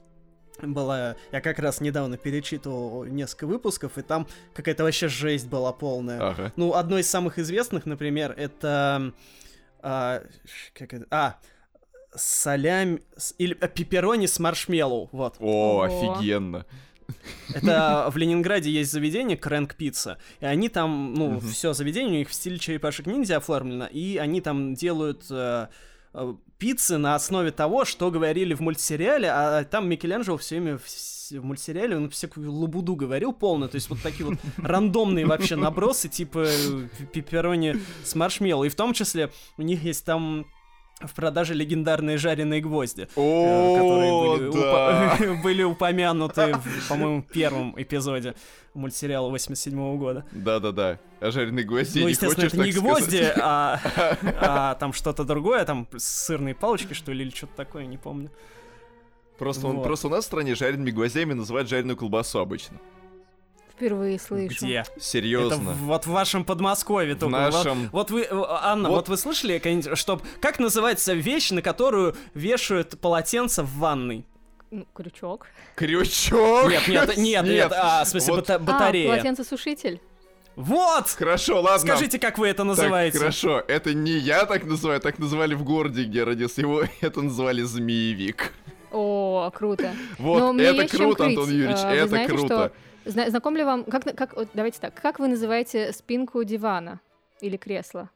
была... Я как раз недавно перечитывал несколько выпусков, и там какая-то вообще жесть была полная. Ага. Ну, одно из самых известных, например, это... а, как это? А, салям... с- Или а, пепперони с маршмеллоу, вот. О, Ого. офигенно. Это в Ленинграде есть заведение Крэнк Пицца, и они там, ну, все заведение у них в стиле черепашек ниндзя оформлено, и они там делают э, пиццы на основе того, что говорили в мультсериале, а там Микеланджело все время в, в мультсериале он всякую лабуду говорил полную, то есть вот такие вот рандомные вообще набросы, типа э, пепперони с маршмеллоу, и в том числе у них есть там в продаже легендарные жареные гвозди. э, которые О, были, да. упо- были упомянуты, в, по-моему, первом эпизоде мультсериала 87 года. Да-да-да. А жареные гвозди ну, не естественно, хочешь это не гвозди, а, а там что-то другое, там сырные палочки, что ли, или что-то такое, не помню. Просто, он, Вот. просто у нас в стране жареными гвоздями называют жареную колбасу обычно. Впервые слышу. Где? Это Серьезно. в- вот в вашем Подмосковье В только. Вот- нашем... Вот вы, Анна, Вот. вот, вы слышали, какая-нибудь, что как называется вещь, на которую вешают полотенце в ванной? Ну, крючок. Крючок! Нет, нет, нет, нет, а, в смысле Вот. бата- А, батарея. полотенцесушитель. Вот! Хорошо, ладно. Скажите, как вы это Так, называете? хорошо, это не я так называю, так называли в городе, где я родился. Его это называли змеевик. О, круто. Вот, Но это круто. Антон Юрьевич, А, это знаете, круто. Зна- знаком ли вам, как, как, давайте так, как вы называете спинку дивана или кресла?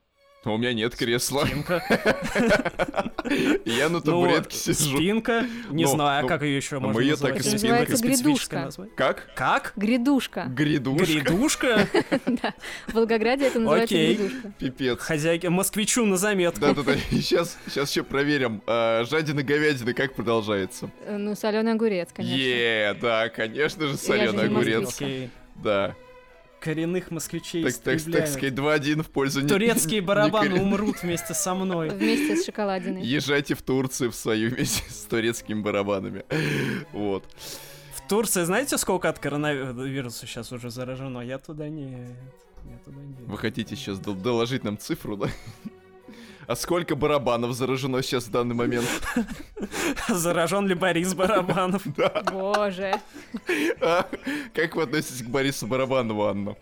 А У меня нет кресла. Спинка. Я на Ну, табуретке сижу. Спинка. Не Ну, знаю, ну, как ее еще а можно мы её назвать. так и грядушка. название. Как? Как? Грядушка. Грядушка. Грядушка? Да, в Волгограде это называется Окей. грядушка. Пипец. Хозяйки, москвичу на заметку. Да-да-да, сейчас, сейчас еще проверим. А, жадина говядина как продолжается? Э, Ну, соленый огурец, конечно. Е, да, конечно же, соленый огурец. Да. Коренных москвичей Так, так, так истребляют. сказать, 2-1 в пользу не- Турецкие не барабаны корен- умрут вместе со мной. Вместе с шоколадиной. Езжайте в Турцию в свою вместе с турецкими барабанами. Вот. В Турции знаете, сколько от коронавируса сейчас уже заражено? Я туда нет. Я туда нет. Вы хотите сейчас дол- доложить нам цифру, да? А сколько барабанов заражено сейчас в данный момент? Заражен ли Борис Барабанов? Боже. А, Как вы относитесь к Борису Барабанову, Анна?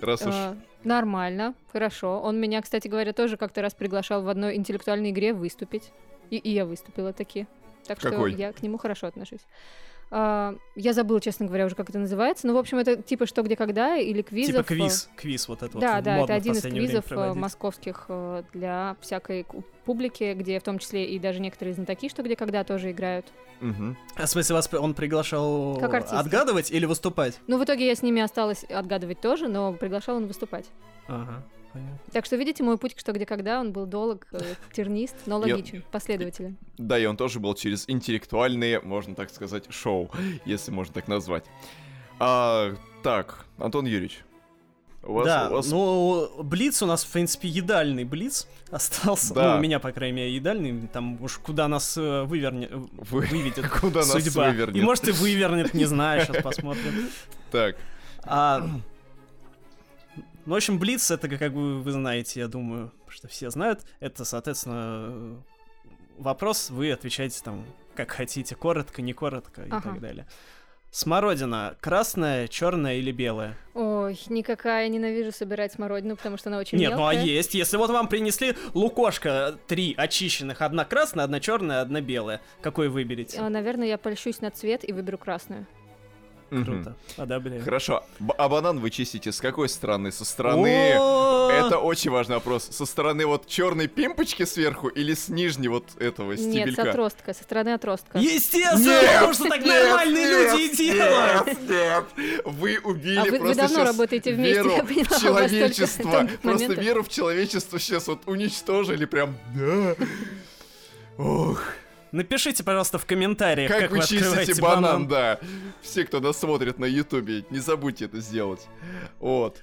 Раз уж... Э, Нормально, хорошо. Он меня, кстати говоря, тоже как-то раз приглашал в одной интеллектуальной игре выступить. И, и я выступила таки. Так Какой? что я к нему хорошо отношусь. А, я забыла, честно говоря, уже как это называется. Ну, в общем, это типа что, где, когда или квизов. Типа квиз. Квиз вот это Да, вот. да, модно это один из квизов э, московских э, для всякой публики, где в том числе и даже некоторые знатоки, что где когда тоже играют. Мгм. А в смысле, вас он приглашал Как отгадывать или выступать? Ну, в итоге я с ними осталась отгадывать тоже, но приглашал он выступать. Ага, понятно. Так что, видите, мой путь что, где, когда, он был долг, э, тернист, но логичен, последователен. Да, и он тоже был через интеллектуальные, можно так сказать, шоу, если можно так назвать. А, так, Антон Юрьевич. У вас, да, у вас- ну, Блиц у нас, в принципе, едальный Блиц остался. Да. Ну, у меня, по крайней мере, едальный. Там уж куда нас э, вывернет, Вы- выведет Куда нас судьба. вывернет? И может и вывернет, не знаю, сейчас посмотрим. Так, А, ну, в общем, Блиц, это, как вы, вы знаете, я думаю, что все знают, это, соответственно, э, вопрос, вы отвечаете там, как хотите, коротко, не коротко и Ага. так далее. Смородина красная, черная или белая? Ой, никакая, ненавижу собирать смородину, потому что она очень Нет, ну а мелкая. есть. Если вот вам принесли лукошка три очищенных, одна красная, одна черная, одна белая, какой выберете? А, Наверное, я польщусь на цвет и выберу красную. Круто. Одобряю. Хорошо. Б- а банан вы чистите с какой стороны? Со стороны... Это очень важный вопрос. Со стороны вот черной пимпочки сверху или с нижней вот этого Нет, с стебелька? отростка, со стороны отростка. Естественно, Нет, потому что так нет, нормальные нет, люди и делают. Нет, нет. Вы убили А вы- вы просто давно щас работаете вместе, веру я поняла, в человечество. Просто веру в человечество сейчас вот уничтожили прям. Да. Ох, Напишите, пожалуйста, в комментариях, как, как, вы чистите открываете банан, да. Все, кто нас смотрит на ютубе, не забудьте это сделать. Вот.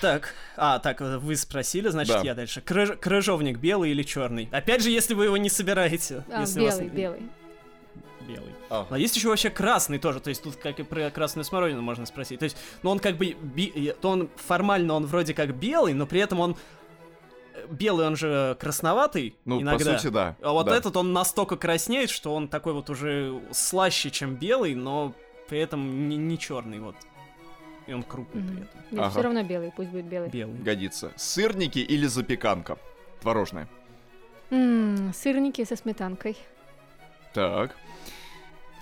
Так, а, так, вы спросили, значит, Да. я дальше. Крыж- крыжовник белый или черный? Опять же, если вы его не собираете. А, если у вас- белый, белый. Белый. А. А есть еще вообще красный тоже, то есть тут как и про красную смородину можно спросить. То есть, ну он как бы, би- то он формально он вроде как белый, но при этом он белый, он же красноватый Ну, иногда. по сути, да. А вот да. этот он настолько краснеет, что он такой вот уже слаще, чем белый, но при этом не, не черный вот. И он крупный при Мгм. этом. Ага. все равно белый, пусть будет белый. Белый. Годится. Сырники или запеканка? Творожная. М, сырники со сметанкой. Так.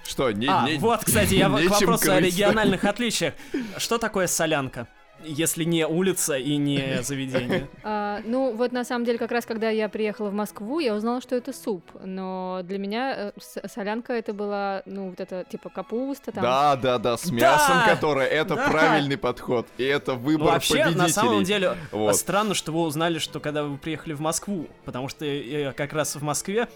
Что, не, а, не, вот, кстати, я к вопросу о крыться. региональных отличиях. Что такое солянка? Если не улица и не заведение. А, ну, вот на самом деле, как раз когда я приехала в Москву, я узнала, что это суп. Но для меня э, солянка это была, ну, вот это типа капуста там. Да, да, да, с мясом, Да! которое это Да! правильный подход. И это выбор Вообще, победителей. на самом деле, Вот. странно, что вы узнали, что когда вы приехали в Москву, потому что как раз в Москве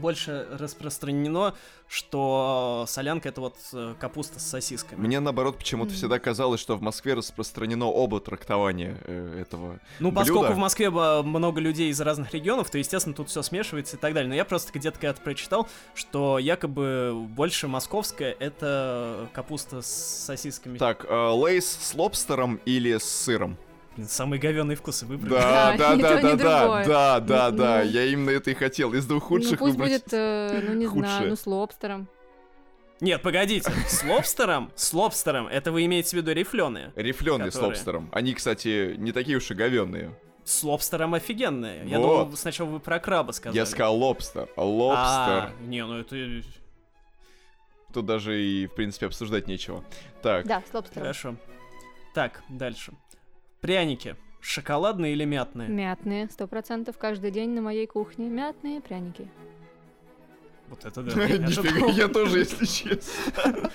больше распространено, что солянка это вот э, капуста с сосисками. Мне наоборот почему-то Мгм. всегда казалось, что в Москве распространено оба трактования э, этого. Ну, поскольку блюда. в Москве много людей из разных регионов, то, естественно, тут все смешивается и так далее. Но я просто где-то когда-то прочитал, что якобы больше московская это капуста с сосисками. Так, э, лейс с лобстером или с сыром? Самые говенные вкусы выбрали. Да, да, да, да, да, другое. да, да, Ну, да. ну. Я именно это и хотел. Из двух ну, худших пусть выбрать. будет, э, ну, не худшее. знаю, ну, с лобстером. Нет, погодите, с лобстером? С лобстером, это вы имеете в виду рифленые? Рифленые с лобстером. Они, кстати, не такие уж и говенные. С лобстером офигенные. Я думал, сначала вы про краба сказали. Я сказал лобстер. А, Лобстер. не, ну это... Тут даже и, в принципе, обсуждать нечего. Так, Да, с лобстером. Хорошо. Так, дальше. Пряники. Шоколадные или мятные? Мятные, сто процентов, каждый день на моей кухне. Мятные пряники. Вот это да. Я Нифига, ожидал. я тоже, если честно.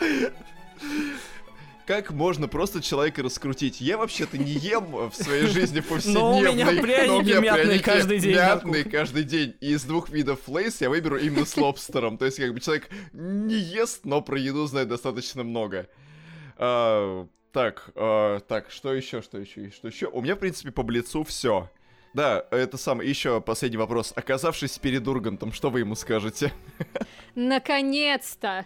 Как можно просто человека раскрутить? Я вообще-то не ем в своей жизни Но у меня повседневной. пряники но у меня мятные пряники каждый день Мятные каждый день. И из двух видов лейс я выберу именно с лобстером. То есть, как бы человек не ест, но про еду знает достаточно много. Так, а, так, что еще, что еще, что еще? У меня, в принципе, по блицу все. Да, это самое. Еще последний вопрос. Оказавшись перед Ургантом, что вы ему скажете? Наконец-то!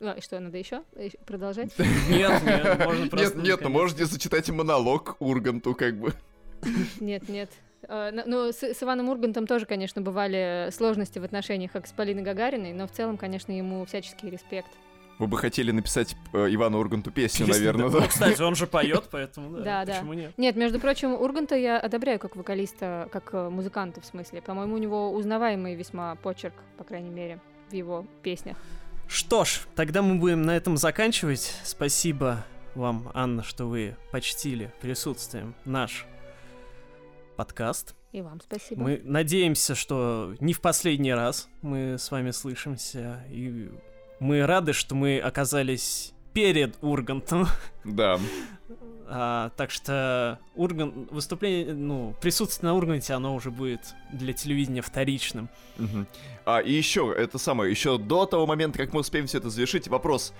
А, и что, надо еще продолжать? Нет, нет, можно Нет, просто... нет, ну можете зачитать монолог Урганту, как бы. Нет, нет. Ну, с, с Иваном Ургантом тоже, конечно, бывали сложности в отношениях, как с Полиной Гагариной, но в целом, конечно, ему всяческий респект. Вы бы хотели написать э, Ивану Урганту песню, Песня, наверное, да. да? Ну, кстати, он же поет, поэтому да, Да, да. почему нет? Нет, между прочим, Урганта я одобряю как вокалиста, как э, музыканта в смысле. По-моему, у него узнаваемый весьма почерк, по крайней мере, в его песнях. Что ж, тогда мы будем на этом заканчивать. Спасибо вам, Анна, что вы почтили присутствием наш подкаст. И вам спасибо. Мы надеемся, что не в последний раз мы с вами слышимся. И мы рады, что мы оказались перед Ургантом. Да. А, так что Ургант, выступление, ну, присутствие на Урганте, оно уже будет для телевидения вторичным. Мгм. А, и еще, это самое, еще до того момента, как мы успеем все это завершить, вопрос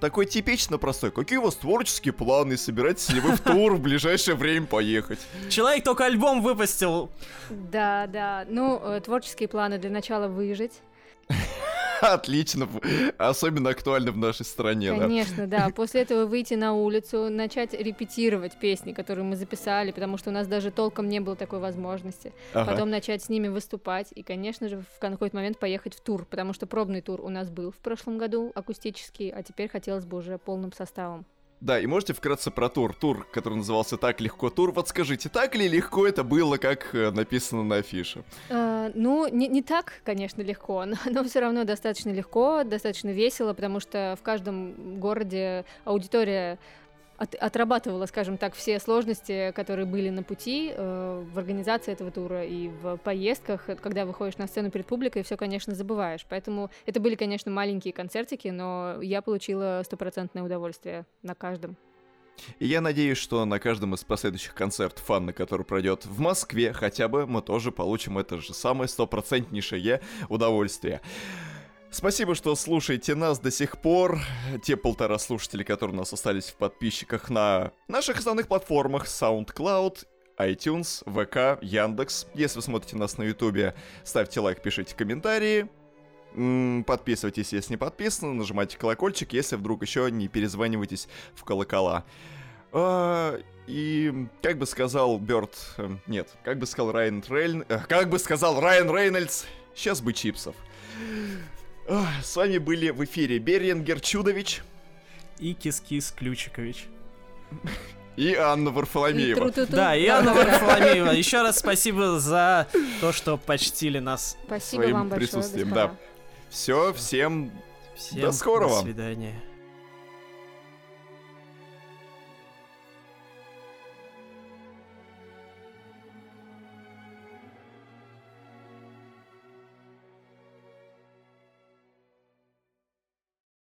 такой типично простой. Какие у вас творческие планы? Собираетесь ли вы в тур в ближайшее время поехать? Человек только альбом выпустил. Да, да. Ну, э, творческие планы для начала выжить. Отлично. Особенно актуально в нашей стране, да. Конечно, да. После этого выйти на улицу, начать репетировать песни, которые мы записали, потому что у нас даже толком не было такой возможности. Ага. Потом начать с ними выступать и, конечно же, в какой-то момент поехать в тур, потому что пробный тур у нас был в прошлом году, акустический, а теперь хотелось бы уже полным составом. Да, и можете вкратце про тур. Тур, который назывался «Так легко тур». Вот скажите, так ли легко это было, как э, написано на афише? Э, ну, не, не так, конечно, легко, но, но все равно достаточно легко, достаточно весело, потому что в каждом городе аудитория от- отрабатывала, скажем так, все сложности, которые были на пути э, в организации этого тура и в поездках, когда выходишь на сцену перед публикой, все, конечно, забываешь. Поэтому это были, конечно, маленькие концертики, но я получила стопроцентное удовольствие на каждом. И я надеюсь, что на каждом из последующих концертов Анны, который пройдет в Москве, хотя бы мы тоже получим это же самое стопроцентнейшее удовольствие. Спасибо, что слушаете нас до сих пор. Те полтора слушателей, которые у нас остались в подписчиках на наших основных платформах SoundCloud, iTunes, ВК, Яндекс. Если вы смотрите нас на Ютубе, ставьте лайк, пишите комментарии. Подписывайтесь, если не подписаны, нажимайте колокольчик, если вдруг еще не перезванивайтесь в колокола. А, и как бы сказал Бёрд... э, Нет, как бы сказал Райан Рейн... э, Как бы сказал Райан Рейнольдс, сейчас бы чипсов. С вами были в эфире Берингер Чудович. И Кис-Кис Ключикович. И Анна Варфоломеева. Да, и Анна Варфоломеева. Еще раз спасибо за то, что почтили нас. Спасибо своим вам большое, присутствием, господа. да. Все, всем Всем До скорого. До свидания.